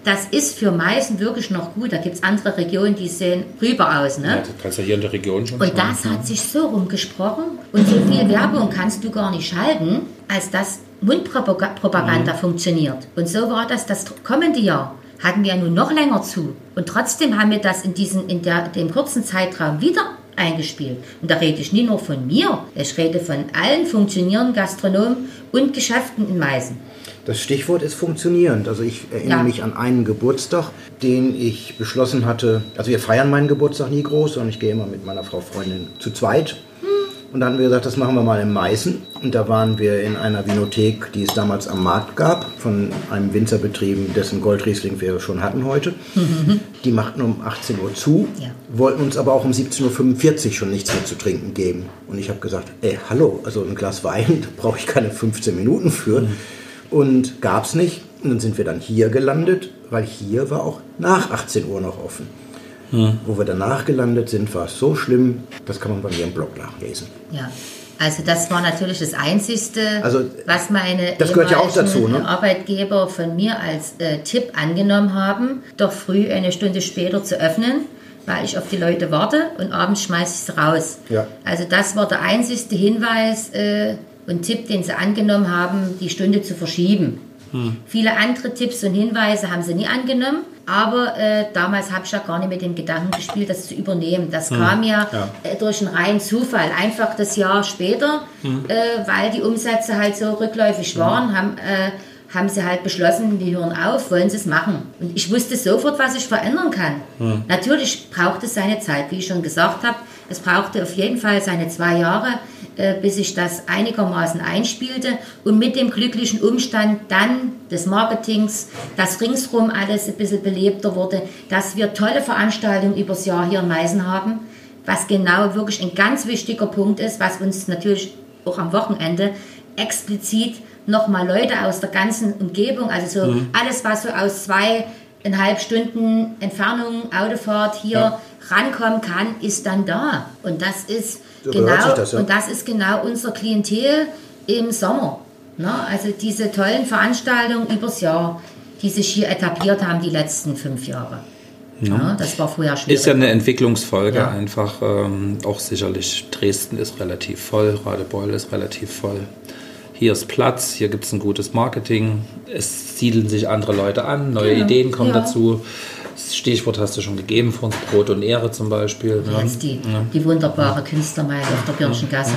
das ist für Meißen wirklich noch gut. Da gibt es andere Regionen, die sehen rüber aus. Ne? Ja, das kannst du hier in der Region schon Und schauen. das hat sich so rumgesprochen und so viel Werbung kannst du gar nicht schalten, als dass Mundpropaganda funktioniert. Und so war das das kommende Jahr. Hatten wir ja nun noch länger zu. Und trotzdem haben wir das in, diesen, in der, dem kurzen Zeitraum wieder eingespielt. Und da rede ich nicht nur von mir, ich rede von allen funktionierenden Gastronomen und Geschäften in Meißen. Das Stichwort ist funktionierend. Also ich erinnere Ja. mich an einen Geburtstag, den ich beschlossen hatte. Also wir feiern meinen Geburtstag nie groß, sondern ich gehe immer mit meiner Frau Freundin zu zweit. Und dann haben wir gesagt, das machen wir mal in Meißen. Und da waren wir in einer Vinothek, die es damals am Markt gab, von einem Winzer betrieben, dessen Goldriesling wir schon hatten heute. Die machten um 18 Uhr zu, Ja. wollten uns aber auch um 17.45 Uhr schon nichts mehr zu trinken geben. Und ich habe gesagt, ey, hallo, also ein Glas Wein, da brauche ich keine 15 Minuten für. Und gab es nicht. Und dann sind wir dann hier gelandet, weil hier war auch nach 18 Uhr noch offen. Wo wir danach gelandet sind, war es so schlimm, das kann man bei mir im Blog nachlesen. Ja. Also das war natürlich das Einzigste, Also, was meine das gehört ja auch dazu, ne? Arbeitgeber von mir als äh, Tipp angenommen haben, doch früh eine Stunde später zu öffnen, weil ich auf die Leute warte und abends schmeiße ich es raus. Ja. Also das war der einzigste Hinweis äh, und Tipp, den sie angenommen haben, die Stunde zu verschieben. Viele andere Tipps und Hinweise haben sie nie angenommen, aber äh, damals habe ich ja gar nicht mit dem Gedanken gespielt, das zu übernehmen. Das kam ja, Äh, durch einen reinen Zufall, einfach das Jahr später, äh, weil die Umsätze halt so rückläufig waren, haben, äh, haben sie halt beschlossen, die hören auf, wollen sie es machen. Und ich wusste sofort, was ich verändern kann. Natürlich braucht es seine Zeit, wie ich schon gesagt habe. Es brauchte auf jeden Fall seine zwei Jahre, äh, bis ich das einigermaßen einspielte und mit dem glücklichen Umstand dann des Marketings, dass ringsrum alles ein bisschen belebter wurde, dass wir tolle Veranstaltungen übers Jahr hier in Meißen haben, was genau wirklich ein ganz wichtiger Punkt ist, was uns natürlich auch am Wochenende explizit nochmal Leute aus der ganzen Umgebung, also so alles, was so aus zweieinhalb Stunden Entfernung, Autofahrt hier rankommen kann, ist dann da. Und das ist So genau das, ja. und das ist genau unser Klientel im Sommer. Ne? Also diese tollen Veranstaltungen übers Jahr, die sich hier etabliert haben die letzten fünf Jahre. Ja. das war früher schwierig. Ist ja eine Entwicklungsfolge Ja. einfach. Ähm, auch sicherlich Dresden ist relativ voll, Radebeul ist relativ voll. Hier ist Platz, hier gibt es ein gutes Marketing. Es siedeln sich andere Leute an, neue Genau, Ideen kommen ja. dazu. Das Stichwort hast du schon gegeben, von uns Brot und Ehre zum Beispiel. Ne? Jetzt die, die wunderbare Künstlermeile auf der Birchengasse.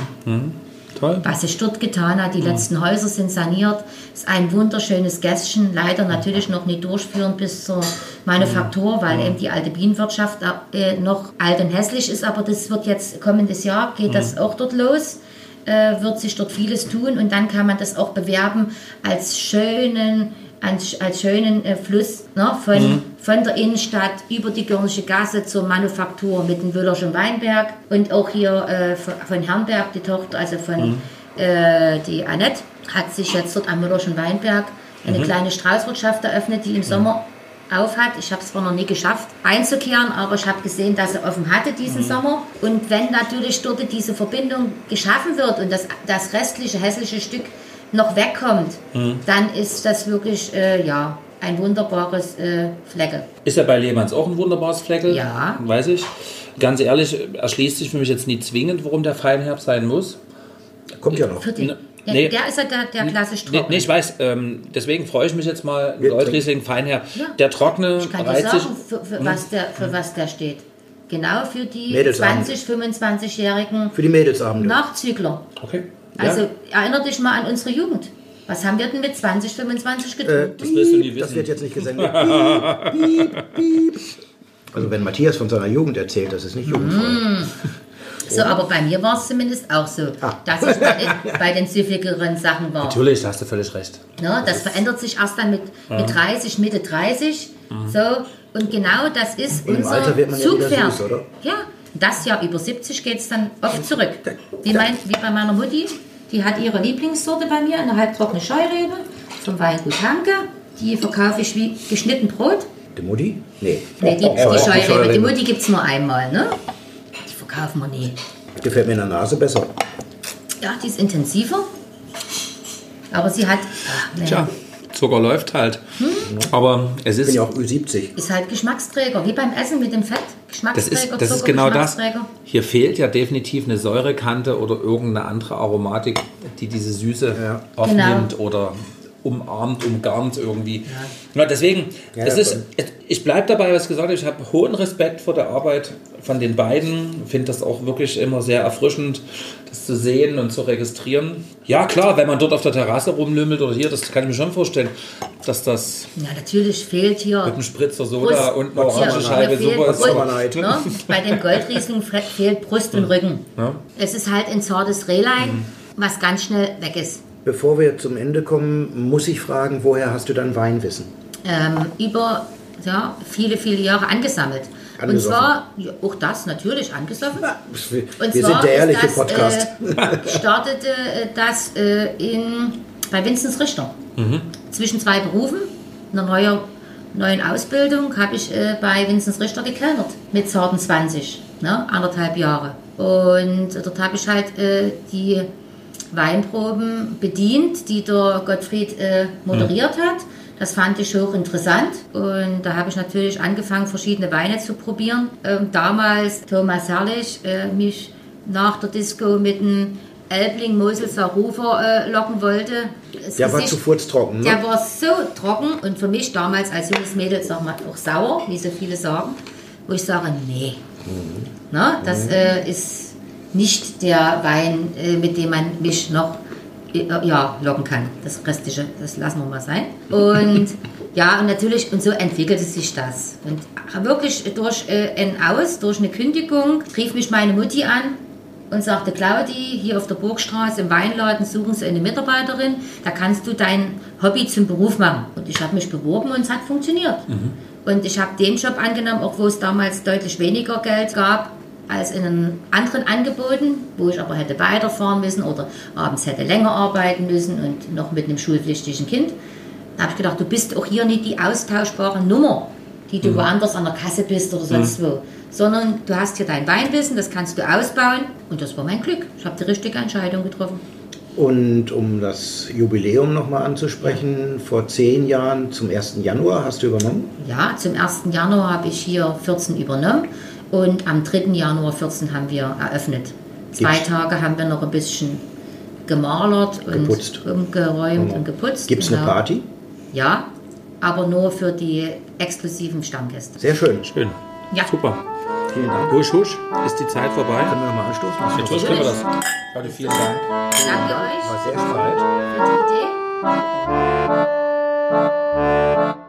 Toll. Was sich dort getan hat, die letzten Häuser sind saniert, ist ein wunderschönes Gästchen, leider natürlich noch nicht durchführend bis zur Manufaktur, weil eben die alte Bienenwirtschaft äh, noch alt und hässlich ist, aber das wird jetzt kommendes Jahr, geht das auch dort los, äh, wird sich dort vieles tun. Und dann kann man das auch bewerben als schönen als, als schönen äh, Fluss ne, von, von der Innenstadt über die Görnische Gasse zur Manufaktur mit dem Wöllerschen Weinberg und auch hier äh, von, von Herrenberg, die Tochter, also von äh, die Annette, hat sich jetzt dort am Müllerschen Weinberg eine kleine Straußwirtschaft eröffnet, die im Sommer auf hat. Ich habe es zwar noch nie geschafft einzukehren, aber ich habe gesehen, dass er offen hatte diesen Sommer. Und wenn natürlich dort diese Verbindung geschaffen wird und das, das restliche hässliche Stück noch wegkommt, dann ist das wirklich äh, ja, ein wunderbares äh, Flecke. Ist ja bei Lehmanns auch ein wunderbares Fleckel. Ja. Weiß ich. Ganz ehrlich, erschließt sich für mich jetzt nie zwingend, warum der Feinherb sein muss. Kommt ja noch. Für den, ja, nee. Der ist ja der, der klassisch Nee, trocken. nee, ich weiß, ähm, deswegen freue ich mich jetzt mal, Wir Goldriesling Feinherb. Ja. Der trockene Ich kann dir sagen, für, für, was der, für was der steht. Genau für die Mädelsabend. 20-, 25-jährigen Für die Mädelsabende. Nachzügler. Okay. Also ja, erinnere dich mal an unsere Jugend. Was haben wir denn mit 20, 25 getrunken? das wirst du nie wissen. Das wird jetzt nicht gesendet. Piep, piep, piep. Also wenn Matthias von seiner Jugend erzählt, das ist nicht jugendvoll. so, aber bei mir war es zumindest auch so, Ah. dass ich bei den, bei den süffigeren Sachen war. Natürlich, da hast du völlig recht. Ne, das verändert sich erst dann mit, mit 30, Mitte 30. So, und genau das ist Im unser Alter wird man ja Zugpferd. süß, oder? Ja, das Jahr über 70 geht es dann oft zurück. Wie, mein, wie bei meiner Mutti, die hat ihre Lieblingssorte bei mir, eine halbtrockene Scheurebe vom Weingut Hanke. Die verkaufe ich wie geschnitten Brot. Die Mutti? Nee. Nee, die, die Scheurebe, die Mutti gibt es nur einmal, ne? Die verkaufen wir nie. Gefällt mir in der Nase besser. Ja, die ist intensiver. Aber sie hat, ach, Tja, Zucker läuft halt. Hm? Aber es Ich bin ist, ja auch Ü70. ist halt Geschmacksträger, wie beim Essen mit dem Fett. das Geschmacksträger, ist, das ist genau das. Hier fehlt ja definitiv eine Säurekante oder irgendeine andere Aromatik, die diese Süße Ja. aufnimmt Genau. oder umarmt, umgarnt irgendwie. Ja. deswegen, Ja, es ja, ist, ich bleibe dabei, was ich gesagt habe. Ich habe hohen Respekt vor der Arbeit von den beiden. Finde das auch wirklich immer sehr erfrischend, zu sehen und zu registrieren. Ja, klar, wenn man dort auf der Terrasse rumlümmelt oder hier, das kann ich mir schon vorstellen, dass das Ja, natürlich fehlt hier. mit einem Spritzer Soda Brust- und einer Orangenscheibe super ist. Brust, halt? ne? Bei den Goldriesling fe- fehlt Brust und Rücken. Es ist halt ein zartes Rehlein, was ganz schnell weg ist. Bevor wir zum Ende kommen, muss ich fragen, woher hast du dein Weinwissen? Ähm, über ja, viele, viele Jahre angesammelt. Und zwar, ja, auch das natürlich angesoffen. Wir, Und wir zwar sind der ehrliche das, Podcast. Äh, startete äh, das äh, in, bei Vinzenz Richter. Zwischen zwei Berufen, einer neuen, neuen Ausbildung, habe ich äh, bei Vinzenz Richter gekellnert. Mit zarten 20, ne, anderthalb Jahre. Und dort habe ich halt äh, die Weinproben bedient, die der Gottfried äh, moderiert hat. Das fand ich hochinteressant und da habe ich natürlich angefangen, verschiedene Weine zu probieren. Ähm, damals Thomas Herrlich äh, mich nach der Disco mit einem Elbling Moselser Rufer äh, locken wollte. Das Der war Gesicht- zu furztrocken, ne? Der war so trocken und für mich damals als junges Mädel, sag mal, auch sauer, wie so viele sagen, wo ich sage, nee, na, das äh, ist nicht der Wein, äh, mit dem man mich noch ja, locken kann. Das Restliche, das lassen wir mal sein. Und ja, und natürlich, und so entwickelte sich das. Und wirklich durch äh, ein Aus, durch eine Kündigung, rief mich meine Mutti an und sagte, Claudi, hier auf der Burgstraße im Weinladen suchen sie eine Mitarbeiterin, da kannst du dein Hobby zum Beruf machen. Und ich habe mich beworben und es hat funktioniert. Und ich habe den Job angenommen, auch wo es damals deutlich weniger Geld gab als in einem anderen Angeboten, wo ich aber hätte weiterfahren müssen oder abends hätte länger arbeiten müssen und noch mit einem schulpflichtigen Kind. Da habe ich gedacht, du bist auch hier nicht die austauschbare Nummer, die du woanders an der Kasse bist oder sonst wo, sondern du hast hier dein Weinwissen, das kannst du ausbauen und das war mein Glück. Ich habe die richtige Entscheidung getroffen. Und um das Jubiläum nochmal anzusprechen, vor zehn Jahren zum 1. Januar hast du übernommen. Ja, zum 1. Januar habe ich hier 14 übernommen und am 3. Januar 14 haben wir eröffnet. Zwei Gibt's- Tage haben wir noch ein bisschen gemalert und Geputzt. umgeräumt und geputzt. Gibt es eine genau. Party? Ja, aber nur für die exklusiven Stammgäste. Sehr schön. Schön. Ja. Super. Vielen Dank. Husch, husch, ist die Zeit vorbei? Können wir nochmal anstoßen? Natürlich können wir das. Leute, vielen Dank. Danke euch War sehr spannend. für die Idee.